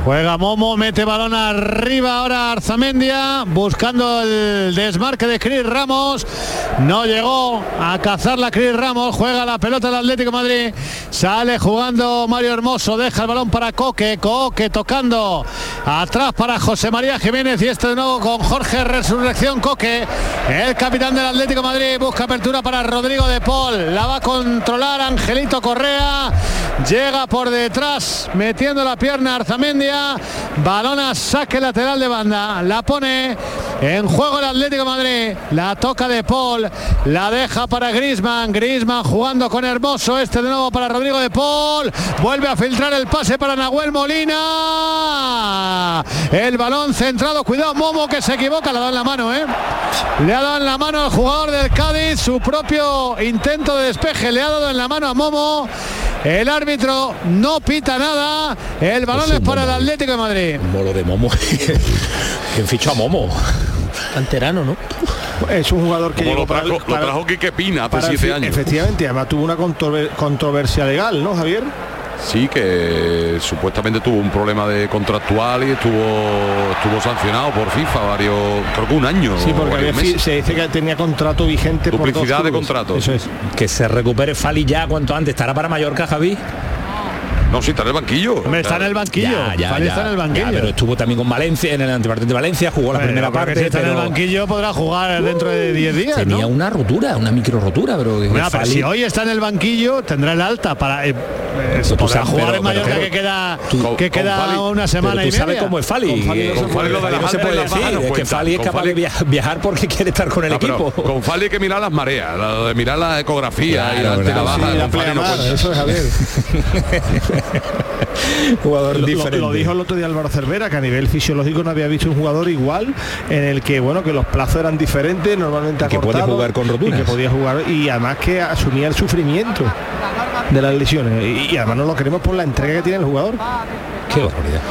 Juega Momo, mete balón arriba ahora Arzamendia, buscando el desmarque de Cris Ramos. No llegó a cazar la Cris Ramos, juega la pelota del Atlético de Madrid. Sale jugando Mario Hermoso, deja el balón para Coque, Coque tocando atrás para José María Jiménez y este de nuevo con Jorge Resurrección Coque. El capitán del Atlético de Madrid busca apertura para Rodrigo de Paul. La va a controlar Angelito Correa. Llega por detrás metiendo la pierna Arzamendia. Balón a saque lateral de banda. La pone en juego el Atlético de Madrid. La toca de Paul. La deja para Grisman. Grisman jugando con Hermoso. Este de nuevo para Rodrigo de Paul. Vuelve a filtrar el pase para Nahuel Molina. El balón centrado. Cuidado Momo que se equivoca. Le ha dado en la mano, ¿eh? Le ha dado en la mano al jugador del Cádiz. Su propio intento de despeje. Le ha dado en la mano a Momo. El árbitro no pita nada. El balón Pues es para el. Atlético de Madrid. Molo de Momo. [laughs] ¿Quién fichó a Momo? canterano no Es un jugador que Como llegó lo para, trajo, lo para- trajo Quique Pina hace siete años. Efectivamente, además tuvo una controver- controversia legal, ¿no, Javier? Sí, que supuestamente tuvo un problema de contractual y estuvo estuvo sancionado por FIFA varios, creo que un año. Sí, porque meses. se dice que tenía contrato vigente por dos Duplicidad de clubes. contratos. Eso es. Que se recupere Fali ya cuanto antes. ¿Estará para Mallorca, Javi? No, sí, está en el banquillo. Está en el banquillo. Ya, ya, Fali ya, está en el banquillo. ya, pero estuvo también con Valencia, en el antipartido de Valencia, jugó la primera parte. si está en el banquillo podrá jugar dentro de 10 días. tenía ¿no? una rotura, una micro rotura, pero, que Mira, pero Fali- si hoy está en el banquillo, tendrá el alta para. eh, eh, Tú podrá sabes, jugar pero- en Mallorca pero- que queda, Tú- que con queda Fali- una semana pero y sabes media. cómo es Fali. No se no puede decir. no Es que. Fali es capaz de via- viajar porque quiere estar con el No, equipo. con Fali hay que mirar las mareas, la de mirar la ecografía y la baja. No eso es Javier. [laughs] [laughs] jugador Lo- diferente. Lo, lo dijo el otro día Álvaro Cervera, que a nivel fisiológico no había visto un jugador igual, en el que bueno que los plazos eran diferentes, normalmente Y que puede jugar con y roturas. que podía jugar y además que asumía el sufrimiento de las lesiones y, y además no lo queremos por la entrega que tiene el jugador. Qué barbaridad.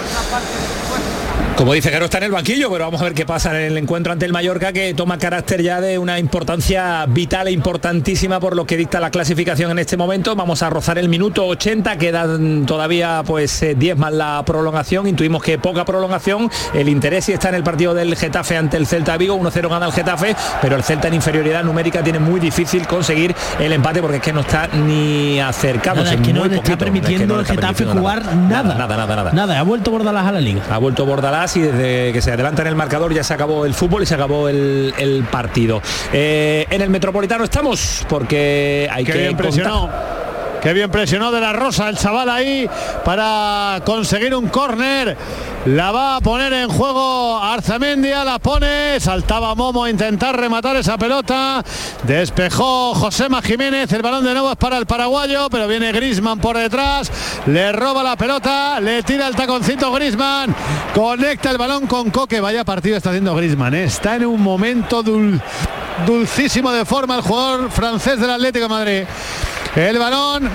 Como dice que no está en el banquillo, pero vamos a ver qué pasa en el encuentro ante el Mallorca, que toma carácter ya de una importancia vital e importantísima por lo que dicta la clasificación en este momento. Vamos a rozar el minuto 80, quedan todavía pues eh, 10 más la prolongación. Intuimos que poca prolongación. El interés sí está en el partido del Getafe ante el Celta Vigo. 1-0 gana el Getafe, pero el Celta en inferioridad numérica tiene muy difícil conseguir el empate porque es que no está ni acercado. Nada, es que no le está permitiendo el Getafe jugar nada. Nada, nada, nada. Nada, ha vuelto Bordalás a la liga. Ha vuelto Bordalás y desde que se adelanta en el marcador ya se acabó el fútbol y se acabó el, el partido. Eh, en el Metropolitano estamos porque hay Qué que contar-. Qué bien presionó de la Rosa el chaval ahí para conseguir un córner. La va a poner en juego Arzamendia, la pone, saltaba Momo a intentar rematar esa pelota. Despejó Josema Jiménez, el balón de nuevo es para el paraguayo, pero viene Grisman por detrás, le roba la pelota, le tira el taconcito Grisman, conecta el balón con Coque. Vaya partido está haciendo Grisman, ¿eh? está en un momento dul- dulcísimo de forma el jugador francés del Atlético de Madrid. El balón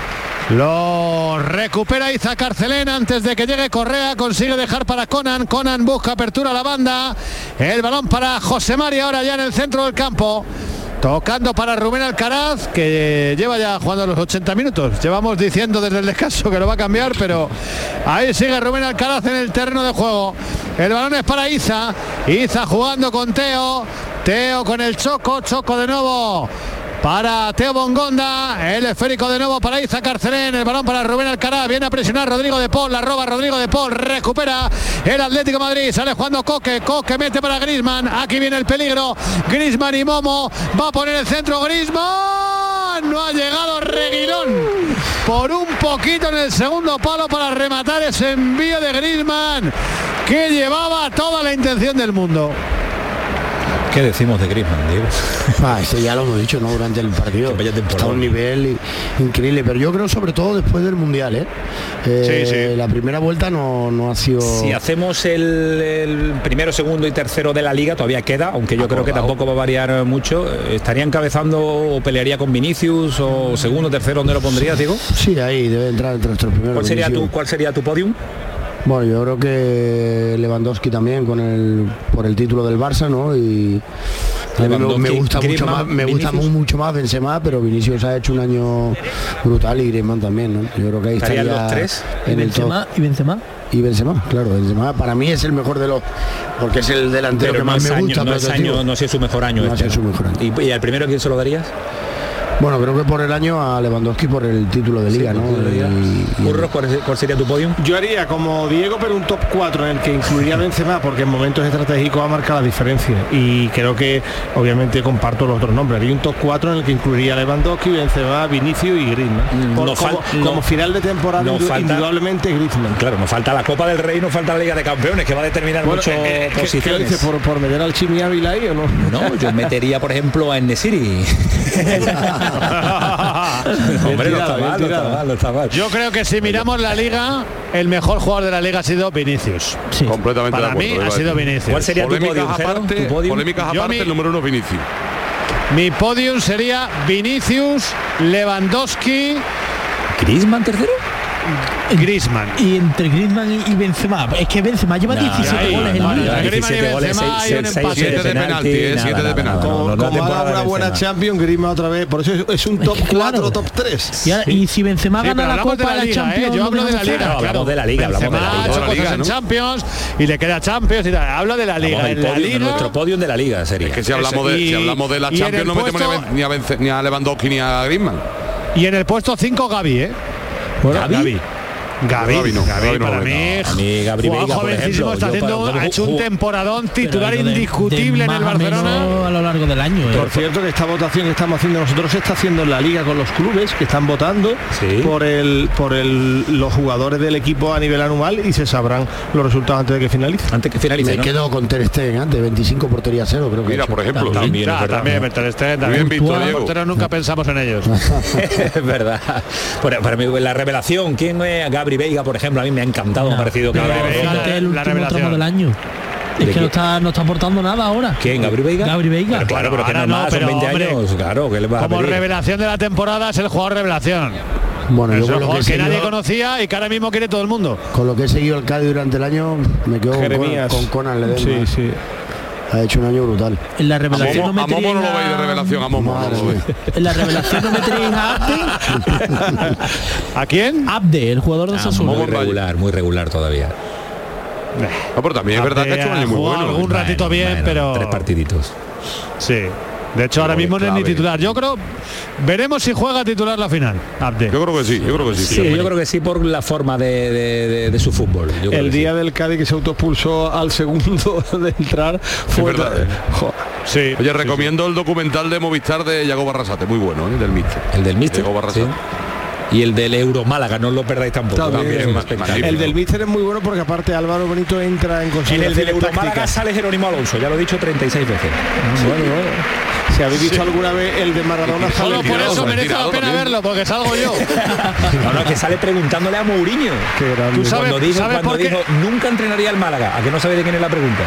lo recupera Iza Carcelén antes de que llegue Correa, consigue dejar para Conan, Conan busca apertura a la banda, el balón para José María ahora ya en el centro del campo. Tocando para Rubén Alcaraz, que lleva ya jugando los 80 minutos. Llevamos diciendo desde el descanso que lo va a cambiar, pero ahí sigue Rubén Alcaraz en el terreno de juego. El balón es para Iza. Iza jugando con Teo. Teo con el Choco. Choco de nuevo para Teo Bongonda, el esférico de nuevo para Iza Carcelén, el balón para Rubén Alcaraz, viene a presionar Rodrigo de Paul, la roba Rodrigo de Paul, recupera el Atlético Madrid, sale jugando Coque, Coque mete para Grisman, aquí viene el peligro, Grisman y Momo, va a poner el centro Grisman, no ha llegado Reguilón, por un poquito en el segundo palo para rematar ese envío de Grisman, que llevaba toda la intención del mundo. ¿Qué decimos de Griezmann, Diego? [laughs] Ah, este ya lo hemos dicho, ¿no? Durante el partido. vaya Está a un nivel increíble, pero yo creo sobre todo después del Mundial, ¿eh? Eh, Sí, sí. La primera vuelta no, no ha sido... Si hacemos el, el primero, segundo y tercero de la liga, todavía queda, aunque yo creo que tampoco va a variar mucho. ¿Estaría encabezando o pelearía con Vinicius o segundo, tercero, ¿dónde lo pondrías, Diego? Sí, ahí debe entrar entre nuestros primeros. ¿Cuál sería, Vinicius. tu, ¿Cuál sería tu podium? Bueno, yo creo que Lewandowski también con el por el título del Barça, ¿no? Y me, gusta mucho más, me gusta Vinicius. mucho más Benzema, pero Vinicius ha hecho un año brutal y Griezmann también, ¿no? Yo creo que ahí ¿Estarían estaría los tres? ¿Y en el top. Benzema? ¿Y Benzema? Y Benzema, claro, Benzema para mí es el mejor de los porque es el delantero Pero que más me año, gusta. no, pero es año, no sé su mejor año. No ha este, su mejor año. ¿Y, y al primero quién se lo darías? Bueno, creo que por el año a Lewandowski por el título de liga, ¿no? Y- ¿cuál, sería tu podium? Yo haría como Diego, pero un top 4 en el que incluiría a Benzema, porque en momentos estratégicos va a marcar la diferencia. Y creo que obviamente comparto los otros nombres. Haría un top 4 en el que incluiría a Lewandowski, Benzema, Vinicius y Griezmann. Mm, Por- no como, fal- como no- final de temporada, no falta- indudablemente Griezmann. Claro, nos falta la Copa del Rey, nos falta la Liga de Campeones, que va a determinar Bueno, mucho eh, eh, ¿qué- ¿qué, posiciones. dices? ¿Por, por meter al Chimi Ávila ahí o no? No, yo metería, por ejemplo, a Enesiri. [laughs] [laughs] Hombre, no está mal, no está mal, no está mal. Yo creo que si miramos la liga, el mejor jugador de la liga ha sido Vinicius. Sí. Completamente Para de acuerdo. mí ha sido. Vinicius. ¿Cuál sería tu Polémicas podium, Jero? aparte, ¿Tu podium? polémicas Yo aparte, mi- el número uno Vinicius. Mi podium sería Vinicius, Lewandowski, ¿Griezmann tercero? Griezmann. Y entre Griezmann y- Benzema. Es que Benzema lleva No, 17 ahí, goles en no, liga. Griezmann y 17 goles, Benzema, hay un empate. seis Siete de penalti, eh, nada, siete de penalti. Como, no, no como temporada haga una de buena. Champions, Griezmann otra vez. Por eso es, es un top Es que claro. 4, top 3. Y, si Benzema gana la Copa la de la liga, Champions, ¿eh? yo ¿no hablo de la liga. Hablamos de la liga, hablamos de la liga. Champions y le queda Champions y tal. Hablo de la liga. En la liga nuestro podium de la liga sería. Es que si hablamos de, si hablamos de la Champions no metemos ni a, puesto- Ben- ni a, Bence- ni a Lewandowski ni a Griezmann. y en el puesto 5 Gaby, ¿eh? Bueno, Gaby. Gaby, Gavi no, para mí. A mí Gabri jugador Veiga, por jovencísimo, ejemplo, está haciendo, para- ha hecho un temporadón titular de- indiscutible de en el Barcelona. a lo largo del año. ¿eh? Por cierto, que esta votación que estamos haciendo nosotros se está haciendo en la liga con los clubes que están votando Sí. por el por el, los jugadores del equipo a nivel anual y se sabrán los resultados antes de que finalice. Antes que finalice, Me ¿no? quedo con Ter Stegen antes, 25 portería cero, creo que. Mira, por ejemplo. También, es Ah, verdad. también Ter Stegen, Muy también. bien visto, Los Diego. porteros nunca pensamos en ellos. [laughs] es verdad. Bueno, para mí la revelación, ¿quién es Gabri Gabri Veiga, por ejemplo, a mí me ha encantado, me ha parecido que el la último revelación. tramo del año. ¿De Es que quién? no está, no está aportando nada ahora. ¿Quién? ¿Gabri Veiga? Gabri Veiga. Pero claro, pero que no, más, pero, son 20 hombre, años, claro, que le vas a Como pedir? revelación de la temporada es el jugador revelación. Bueno, yo el con lo, que jugador he que nadie conocía y que ahora mismo quiere todo el mundo. con lo que he seguido al Cádiz durante el año, me quedo con con Conan Ledesma. Sí, sí. Ha hecho un año brutal. En la A revelación Momo, no a Momo no lo veis de a- revelación, a Momo no lo veis. En la revelación no meteríais a Abde. ¿A quién? Abde, el jugador de Ah, Sassuolo. muy regular, muy regular todavía. No, pero también es verdad que ha hecho un año muy bueno. algún ratito Bueno, bien, bueno, pero Tres partiditos. sí. De hecho, ahora mismo no es ni titular. Yo creo, veremos si juega titular la final. Abde. Yo creo que sí, yo creo que sí. Sí, yo creo que sí por la forma de, de- de- de su fútbol. Yo creo El día sí. del Cádiz que se autoexpulsó al segundo [laughs] de entrar fue verdad, ¿eh? Jo, Sí. Oye, recomiendo el documental de Movistar de Yago Barrasate, muy bueno, ¿eh? del Mister. El del Mister. Diego Barrasate. sí. Y el del Euro Málaga, no lo perdáis tampoco. También, también. El del Míster es muy bueno porque aparte Álvaro Benito entra en En consideración el del Euro Málaga sale Jerónimo Alonso, ya lo he dicho 36 veces. Bueno, bueno. Si habéis visto alguna vez el de Maradona Y- y sale Solo por tirado, eso merece la pena también. verlo, porque salgo yo. [laughs] No, no, que sale preguntándole a Mourinho. Qué grande. Tú sabes- cuando dijo, sabes cuando dijo, nunca entrenaría el Málaga. ¿A que no sabe de quién es la pregunta?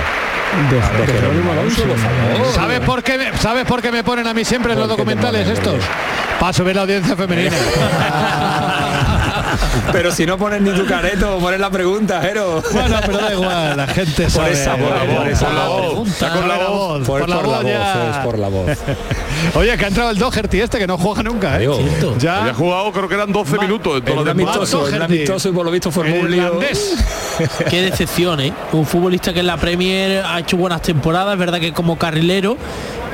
de, de Jerónimo Jerónimo Alonso. por favor. ¿Sabes por qué me, ¿sabes por qué me ponen a mí siempre en los ¿Por qué te documentales estos? Para subir la audiencia femenina. [laughs] [laughs] Pero si no pones ni tu careto, pones la pregunta, Jero. bueno, pero da igual, la gente Por sabe. esa voz, por esa Por la voz. por la voz, Por, por la por voz por la voz. [laughs] Oye, que ha entrado el Doherty este que no juega nunca, ¿eh? Ya. Había jugado, creo que eran 12 Ma- minutos en toda la amistoso, Doherty. amistoso y por lo visto formó El un lío. [laughs] Qué decepción, ¿eh? Un futbolista que en la Premier ha hecho buenas temporadas, es verdad que como carrilero,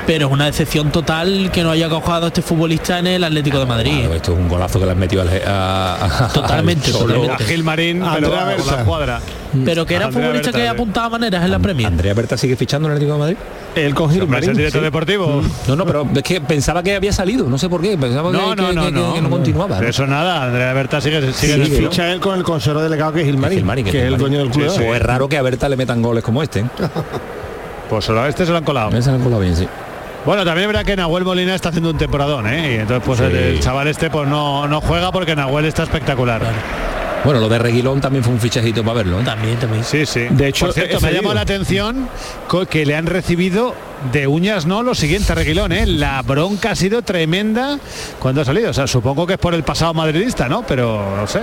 pero es una decepción total que no haya cojado este futbolista en el Atlético de Madrid. Claro, ¿eh? esto es un golazo que le has metido al, a, a- Totalmente, totalmente. A Gil Marín, pero la cuadra. Pero que era Andrea futbolista Berta, que apuntaba maneras en la Premier. Andrea Berta sigue fichando en el Atlético de Madrid. El con Hombre, es Gilmarín. el director deportivo. No, no, pero es que pensaba que había salido, no sé por qué, pensaba No, que, no, que- no, que- no. que no continuaba. Pero eso nada, Andrea Berta sigue, sigue Sí, ficha. Él con el consejero delegado que es Gilmarín, Gilmarín, que es el dueño del club. Sí, O es raro que a Berta le metan goles como este. ¿eh? Pues solo a este se lo han colado. Me salen con la bien, sí. Bueno, también verdad que Nahuel Molina está haciendo un temporadón, ¿eh? Y entonces pues Sí. el, el chaval este pues no, no juega porque Nahuel está espectacular. Bueno, lo de Reguilón también fue un fichajito para verlo. ¿eh? También, también. Sí, sí. De hecho, Por cierto, me llamado la atención que le han recibido de uñas no lo siguiente a Reguilón, ¿eh? La bronca ha sido tremenda cuando ha salido. O sea, supongo que es por el pasado madridista, ¿no? Pero no sé.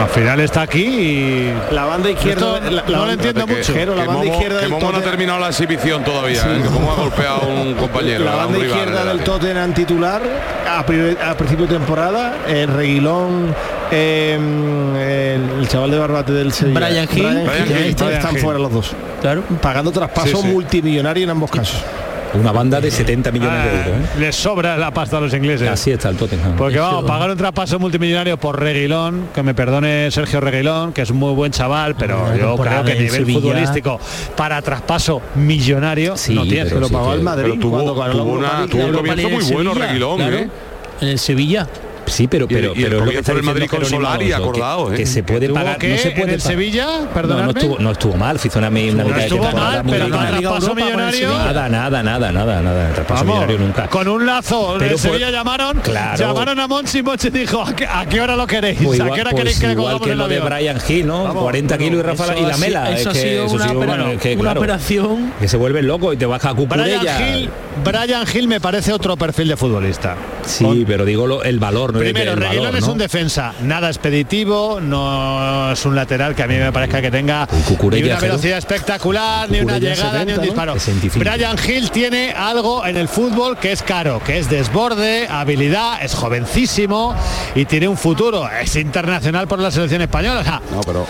Al final está aquí y La banda izquierda. Esto la- la no lo entiendo Que- mucho. Jero, la que banda Momo- izquierda que del Momo no ha terminado la exhibición todavía, ¿eh? que Momo ha golpeado a un compañero. La banda izquierda del. Tottenham titular a, priori- a principio de temporada, el Reguilón, eh, el, el chaval de Barbate del Sevilla. Brian Hill. Brian Hill, están, Brian están Hill. fuera los dos. Claro. Pagando traspaso Sí, sí. multimillonario en ambos casos. Una banda de 70 millones de Ah, euros. ¿eh? les sobra la pasta a los ingleses. Así está el Tottenham. Porque vamos, pagar un traspaso multimillonario por Reguilón, que me perdone Sergio Reguilón, que es un muy buen chaval, pero yo creo que nivel Sevilla. futbolístico para traspaso millonario Sí, no tiene. pero Se lo pagó el Madrid Pero tuvo, tuvo, Europa una, League. tuvo un Europa comienzo League muy en bueno Sevilla, Reguilón, claro. ¿eh? En el Sevilla. Sí, pero, Y el- pero, y el pero es lo que del Madrid diciendo con Jerónimo Solari, Alonso, acordado, que, ¿eh? que se puede ¿Tuvo pagar, que no se en puede el. Sevilla? No, estuvo, no estuvo mal, hizo una, una mitad de temporada mal, muy pero traspaso el millonario. Nada, nada, nada, nada, nada. Traspaso Vamos, millonario nunca. con un lazo Pero de fue- Sevilla llamaron, Claro. llamaron a Monchi y Monchi dijo ¿a qué, a qué hora lo queréis? Pues ¿A qué hora pues queréis que igual cojamos que el lo de? Brian Hill, ¿no? Vamos, 40 bueno, kilos y Rafa y la sido- mela. Eso ha es que sido una, que, operación. que se vuelve loco y te baja a Brian. Hill, Brian Hill me parece otro perfil de futbolista. Sí, pero digo el valor, Primero, el Reguilón valor, es ¿no? un defensa nada expeditivo, no es un lateral que a mí me parezca que tenga ni una velocidad espectacular, ni una llegada, ni 70, un ¿no? disparo. 65. Brian Hill tiene algo en el fútbol que es caro, que es desborde, habilidad, es jovencísimo y tiene un futuro. Es internacional por la selección española. O sea, No, pero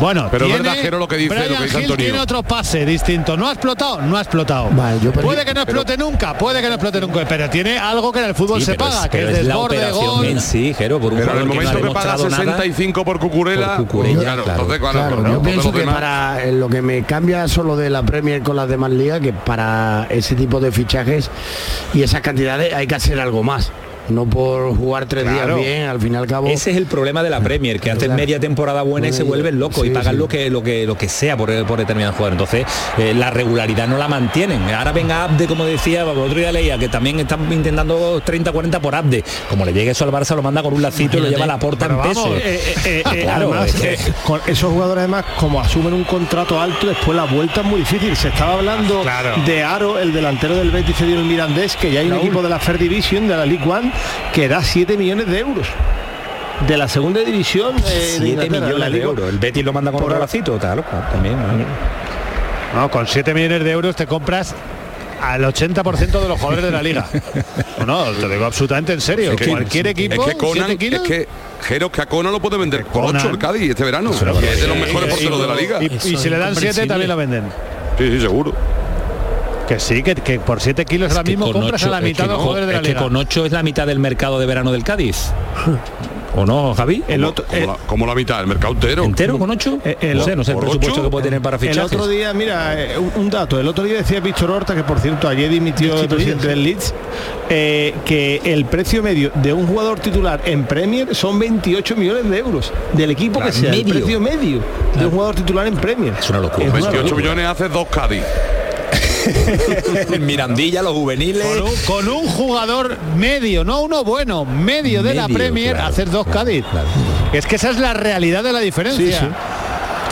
bueno, Pero tiene- verdad, Jero, lo que dice- lo Brian que dice Hill Antonio. tiene otro pase distinto. No ha explotado, no ha explotado. Vale, yo perdí- puede que no explote nunca, puede que no explote nunca, pero tiene algo que en el fútbol Sí, se paga, es, que es desborde, gol. Sí, Jero, por un pero en el jugador que no momento que paga demostrado nada. 65 por Cucurella, Por Cucurella, claro, claro. entonces, claro, yo pienso que demás- para eh, lo que me cambia solo de la Premier con las demás ligas, que para ese tipo de fichajes y esas cantidades hay que hacer algo más. No por jugar tres Claro. días bien, al fin y al cabo. Ese es el problema de la Premier, que hacen Claro. media temporada buena y se vuelven locos y pagan sí. lo que lo que lo que sea por, por determinado jugador. Entonces, eh, la regularidad no la mantienen. Ahora venga Abde, como decía, el otro día leía que también están intentando 30, 40 por Abde. Como le llegue eso al Barça, lo manda con un lacito y lo lleva a la porta en peso. eh, eh, eh, eh, Claro, además, eh, con esos jugadores además como asumen un contrato alto después la vuelta es muy difícil se estaba hablando de Aro el delantero del Betis cedido en el Mirandés que ya hay un equipo de la Fair Division de la League One que da 7 millones de euros de la segunda división eh, de 7 Inglaterra, la millones de Liga- euros. El Betis lo manda con un lacito, claro, también. ¿no? No, con 7 millones de euros te compras al 80% de los jugadores de la liga. [laughs] No, te digo absolutamente en serio. Es que- Cualquier equipo, es que Conan, 7 kilos. es que Jero que a Conan lo puede vender por Conan. 8 el Cádiz este verano. es de los mejores porteros de la liga. Y, y si le dan 7 también lo venden. Sí, sí, seguro. Que sí, que, que por 7 kilos ahora que mismo con compras ocho- a la es mitad de los no, jugadores de la es que liga. con 8 es la mitad del mercado de verano del Cádiz. ¿O no, Javi? El otro- como, la, como la mitad, el mercado entero. ¿Entero con 8? Eh, el- no sé, no sé el ¿por presupuesto ocho? que puede tener para El fichajes. otro día, mira, eh, un, un dato. El otro día decía Víctor Horta, que por cierto ayer dimitió el presidente del Leeds, eh, que el precio medio de un jugador titular en Premier son 28 millones de euros. Del equipo Claro, que sea, medio. el precio medio de un jugador titular en Premier. Es una locura. Es una 28 locura. millones hace dos Cádiz. [laughs] el Mirandilla, los juveniles. Con un, con un jugador medio, no uno bueno, medio de la Medio, Premier, claro, hacer dos claro, Cádiz. claro. Es que esa es la realidad de la diferencia. Sí, sí.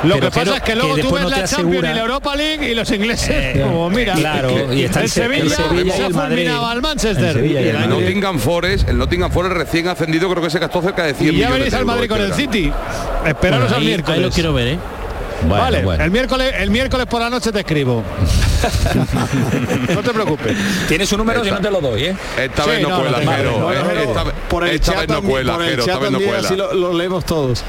Lo Pero que pasa es que que luego tú después ves no la Champions asegura- y la Europa League y los ingleses, [laughs] como mira, claro, y está el el Se- el Sevilla, Sevilla y se ha el Madrid. fulminado al Manchester. El Sevilla y el Y El. Nottingham Forest, el Nottingham Forest recién ascendido creo que se gastó cerca de 100 Y ya millones venís al Madrid con el City. Esperaros Bueno, al miércoles. ahí lo quiero ver, ¿eh? Bueno, vale, bueno. el miércoles, el miércoles por la noche te escribo. [laughs] no te preocupes. Tienes un número, yo no te lo doy, ¿eh? Esta vez no, cuela. No, Esta, vez- por el esta chat vez no también- cuela, Jero. Esta vez no así cuela. lo, lo leemos todos.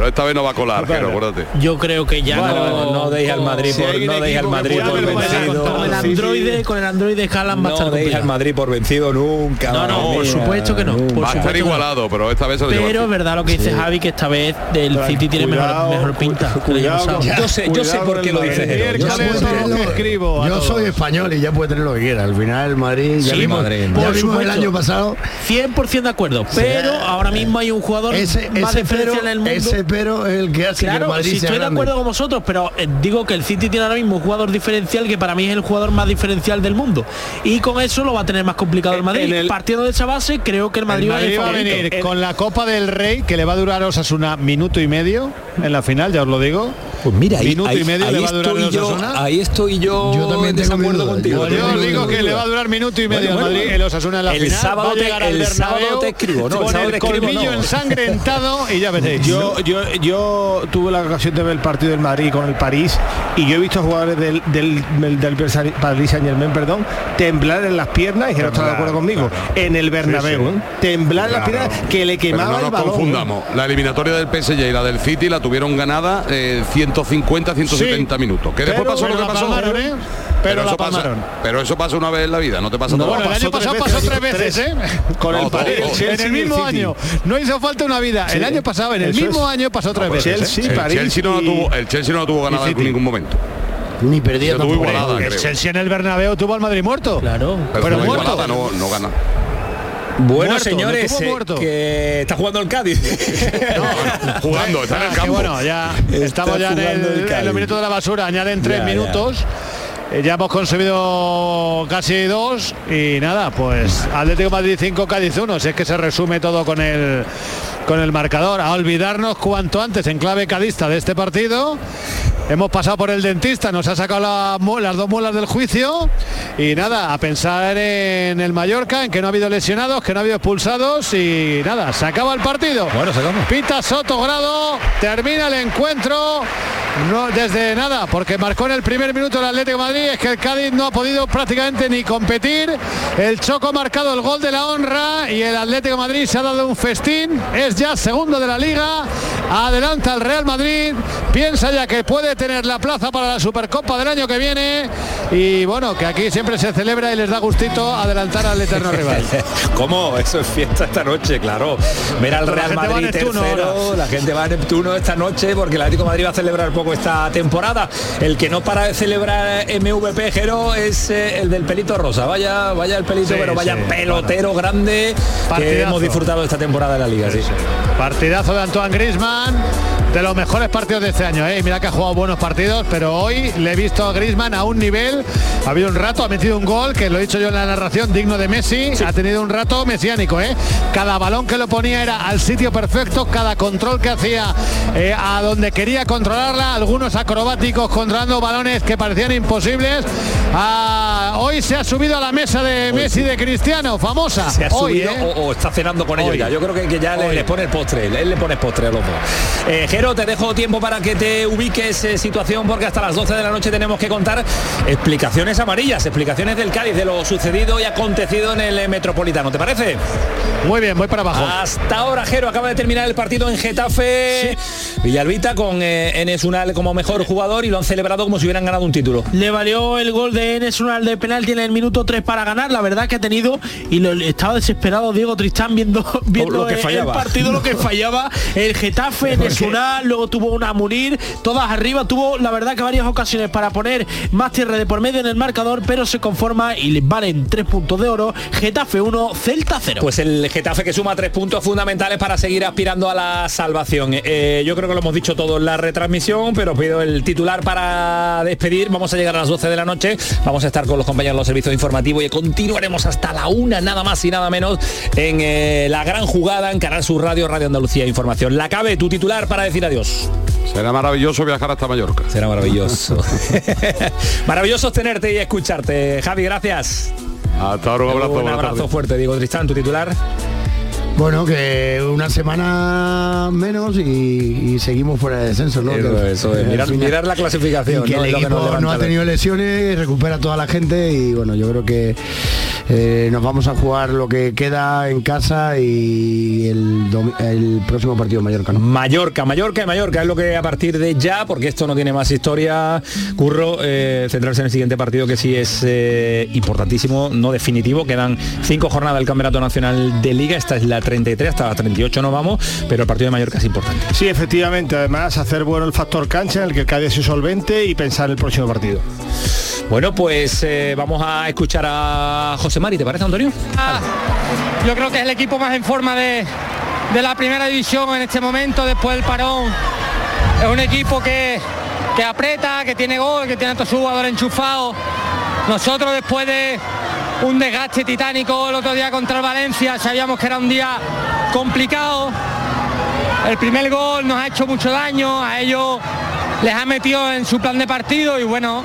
Pero esta vez no va a colar, Jero, acuérdate. Yo creo que ya Bueno, no, no deis al Madrid Si por no deis al Madrid por vencido. con el Sí, sí. androide, con el androide Haaland va a estar No deis al. Madrid por vencido nunca. No, no, por supuesto que no. Por Va a estar no. igualado, pero esta vez se lo Pero es verdad lo que dice Javi que esta vez el Pero City tiene mejor, cuidado, mejor pinta. cuidado. Yo sé, yo sé Cuidado por qué lo Madrid. dice Jero. Yo soy español y ya puede tener lo que quiera. Al final el Madrid ya Sí, vimos, el año pasado 100% de acuerdo. Pero ahora mismo hay un jugador ese, más ese pero, diferencial en el mundo. Pero es el que hace que el Claro, Madrid si sea estoy de acuerdo con vosotros, pero eh, digo que el City tiene ahora mismo un jugador diferencial que para mí es el jugador más diferencial del mundo. Y con eso lo va a tener más complicado el Madrid. El- Partiendo de esa base, creo que el Madrid, El va a ir Madrid va a favorito. venir El- con la Copa del Rey que le va a durar a Osasuna minuto y medio en la final, ya os lo digo. Pues mira, ahí, Minuto ahí- y medio ahí le va a durar estoy yo, Osasuna. ahí estoy yo, Yo también en tengo desacuerdo contigo. Yo yo digo que le va a durar minuto y medio Bueno, Madrid bueno. el Osasuna en la El final. sábado va a te- al el sábado te escribo, ¿no? El Con sábado el te escribo, colmillo no. ensangrentado y ya veréis. Yo, yo, yo tuve la ocasión de ver el partido del Madrid con el París y yo he visto a jugadores del, del, del, del Paris Saint Germain, perdón, temblar en las piernas, y que no está de acuerdo conmigo, en el Bernabéu, ¿eh? temblar en las Claro. piernas que le Pero quemaba no el balón. ¿eh? confundamos. La eliminatoria del PSG y la del City la tuvieron ganada eh, 150, 170 Sí. minutos. Que después Pero- pasó lo que pasó. palmaron, ¿eh? Pero la eso pasa, palmaron. pero eso pasa una vez en la vida, no te pasa No, todo. Bueno, el año pasado veces, pasó tres tres. veces, ¿eh? Con el No, París, todo. el Chelsea en el el mismo City. año. No hizo falta una vida. El año pasado, en el Eso mismo es. año pasó tres pues veces. ¿eh? Chelsea, el, París Chelsea no y- tuvo, el Chelsea no tuvo ganada en ningún momento. Ni perdía tuve tampoco. igualada, El. Chelsea en el Bernabéu tuvo al Madrid muerto. Claro. Pero, Pero no, muerto. igualada, no, no gana. Bueno, Muerto, señores, tuvo eh, que está jugando el Cádiz. [laughs] Jugando, está en el Ah, campo. bueno, ya Está estamos ya en, el el, en los minutos de la basura. Añaden tres Ya, ya. minutos. Eh, Ya hemos conseguido casi dos y nada, pues Atlético Madrid 5, Cádiz 1, si es que se resume todo con el con el marcador. A olvidarnos cuanto antes en clave cadista de este partido. Hemos pasado por el dentista, nos ha sacado la las dos muelas del juicio y nada, a pensar en el Mallorca, en que no ha habido lesionados, que no ha habido expulsados y nada, se acaba el partido. Bueno, se acabó. Pita Soto Grado, termina el encuentro. No, desde nada, porque marcó en el primer minuto el Atlético de Madrid, es que el Cádiz no ha podido prácticamente ni competir. El Choco ha marcado el gol de la honra y el Atlético de Madrid se ha dado un festín. Es ya segundo de la liga. Adelanta el Real Madrid. Piensa ya que puede tener la plaza para la Supercopa del año que viene. Y bueno, que aquí siempre se celebra y les da gustito adelantar al eterno rival. [laughs] ¿Cómo? Eso es fiesta esta noche, claro. Ver al Real Madrid Neptuno tercero, la gente va a Neptuno esta noche porque el Atlético de Madrid va a celebrar poco esta temporada. El que no para de celebrar MVP Jero es eh, el del pelito rosa. Vaya, vaya el pelito, Sí, pero vaya sí, pelotero grande que Partidazo. hemos disfrutado de esta temporada de la liga. sí. Partidazo de Antoine Grisman, de los mejores partidos de este año. ¿eh? Mira que ha jugado buenos partidos, pero hoy le he visto a Grisman a un nivel. Ha habido un rato, ha metido un gol, que lo he dicho yo en la narración, digno de Messi. Ha tenido un rato mesiánico. ¿eh? Cada balón que lo ponía era al sitio perfecto, cada control que hacía eh, a donde quería controlarla, algunos acrobáticos controlando balones que parecían imposibles. Ah, hoy se ha subido a la mesa de Messi de Cristiano, famosa. se ha Hoy, subido ¿eh? o, o está cenando con ellos Hoy. ya. Yo creo que, que ya le, le pone el postre, él le pone el postre a los dos. Jero, te dejo tiempo para que te ubiques eh, situación porque hasta las 12 de la noche tenemos que contar explicaciones amarillas, explicaciones del Cádiz de lo sucedido y acontecido en el eh, Metropolitano. ¿Te parece? Muy bien, voy para abajo. Hasta ahora, Jero, acaba de terminar el partido en Getafe. Villalbita con eh, Enes Unal como mejor jugador y lo han celebrado como si hubieran ganado un título. Le valió el gol de Enes Unal de penalti en el minuto 3 para ganar. La verdad que ha tenido y lo, estaba desesperado Diego Tristán viendo, [laughs] viendo lo que el- el fallaba. partido lo que fallaba. El Getafe, [laughs] Enes Unal, luego tuvo una Munir, todas arriba. Tuvo la verdad que varias ocasiones para poner más tierra de por medio en el marcador, pero se conforma y le valen tres puntos de oro. Getafe 1, Celta 0. Pues el Getafe que suma tres puntos fundamentales para seguir aspirando a la salvación. Eh, yo creo que lo hemos dicho todo en la retransmisión, pero pido el titular para despedir. Vamos a llegar a las 12 de la noche. Vamos a estar con los compañeros de los servicios informativos y continuaremos hasta la una, nada más y nada menos, en eh, la gran jugada en Canal Sur Radio, Radio Andalucía Información. La cabe tu titular para decir adiós. Será maravilloso viajar hasta Mallorca. Será maravilloso. [laughs] [laughs] maravilloso tenerte y escucharte. Javi, gracias. Hasta ahora un abrazo. Un abrazo fuerte, Diego Tristán, tu titular. Bueno, que una semana menos y, y seguimos fuera de descenso, ¿no? Eso es, mirar- la clasificación, y que ¿no? el equipo ha tenido lesiones, recupera toda la gente y bueno, yo creo que eh, nos vamos a jugar lo que queda en casa y el, próximo partido Mallorca, ¿no? Mallorca, Mallorca y Mallorca es lo que a partir de ya, porque esto no tiene más historia, Curro, eh, centrarse en el siguiente partido que sí es eh, importantísimo, no definitivo, quedan cinco jornadas del Campeonato Nacional de Liga, esta es la 33, hasta la 38 no vamos, pero el partido de Mallorca es importante. Sí, efectivamente, además hacer bueno el factor cancha en el que el Cádiz es solvente y pensar en el próximo partido. Bueno, pues eh, vamos a escuchar a José Mari, ¿te parece, Antonio? Yo creo que es el equipo más en forma de, de la primera división en este momento, después del parón. Es un equipo que, que aprieta, que tiene gol, que tiene a todos sus jugadores enchufados. Nosotros después de un desgaste titánico el otro día contra el Valencia, sabíamos que era un día complicado. El primer gol nos ha hecho mucho daño, a ellos les ha metido en su plan de partido y bueno,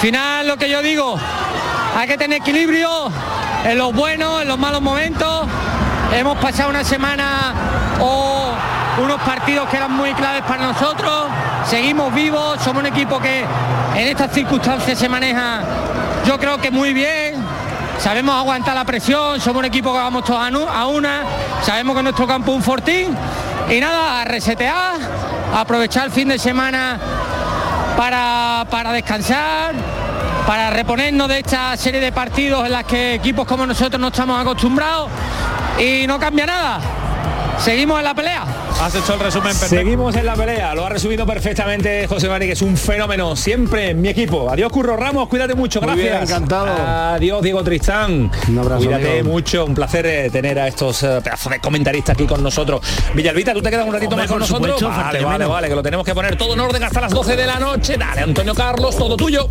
final lo que yo digo, hay que tener equilibrio en los buenos, en los malos momentos. Hemos pasado una semana o unos partidos que eran muy claves para nosotros. Seguimos vivos, somos un equipo que en estas circunstancias se maneja, yo creo que muy bien. Sabemos aguantar la presión, somos un equipo que vamos todos a una, sabemos que nuestro campo es un fortín. Y nada, a resetear, a aprovechar el fin de semana para, para descansar, para reponernos de esta serie de partidos en las que equipos como nosotros no estamos acostumbrados y no cambia nada. ¿Seguimos en la pelea? Has hecho el resumen perfecto. Seguimos en la pelea, lo ha resumido perfectamente José Mari, que es un fenómeno siempre en mi equipo. Adiós, Curro Ramos, cuídate mucho, gracias. Encantado. Adiós, Diego Tristán. Un abrazo. Cuídate mucho, un placer eh, tener a estos eh, pedazos de comentaristas aquí con nosotros. Villalvita, ¿tú te quedas un ratito Hombre, más con nosotros? Vale, vale, vale, que lo tenemos que poner todo en orden hasta las 12 de la noche. Dale, Antonio Carlos, todo tuyo.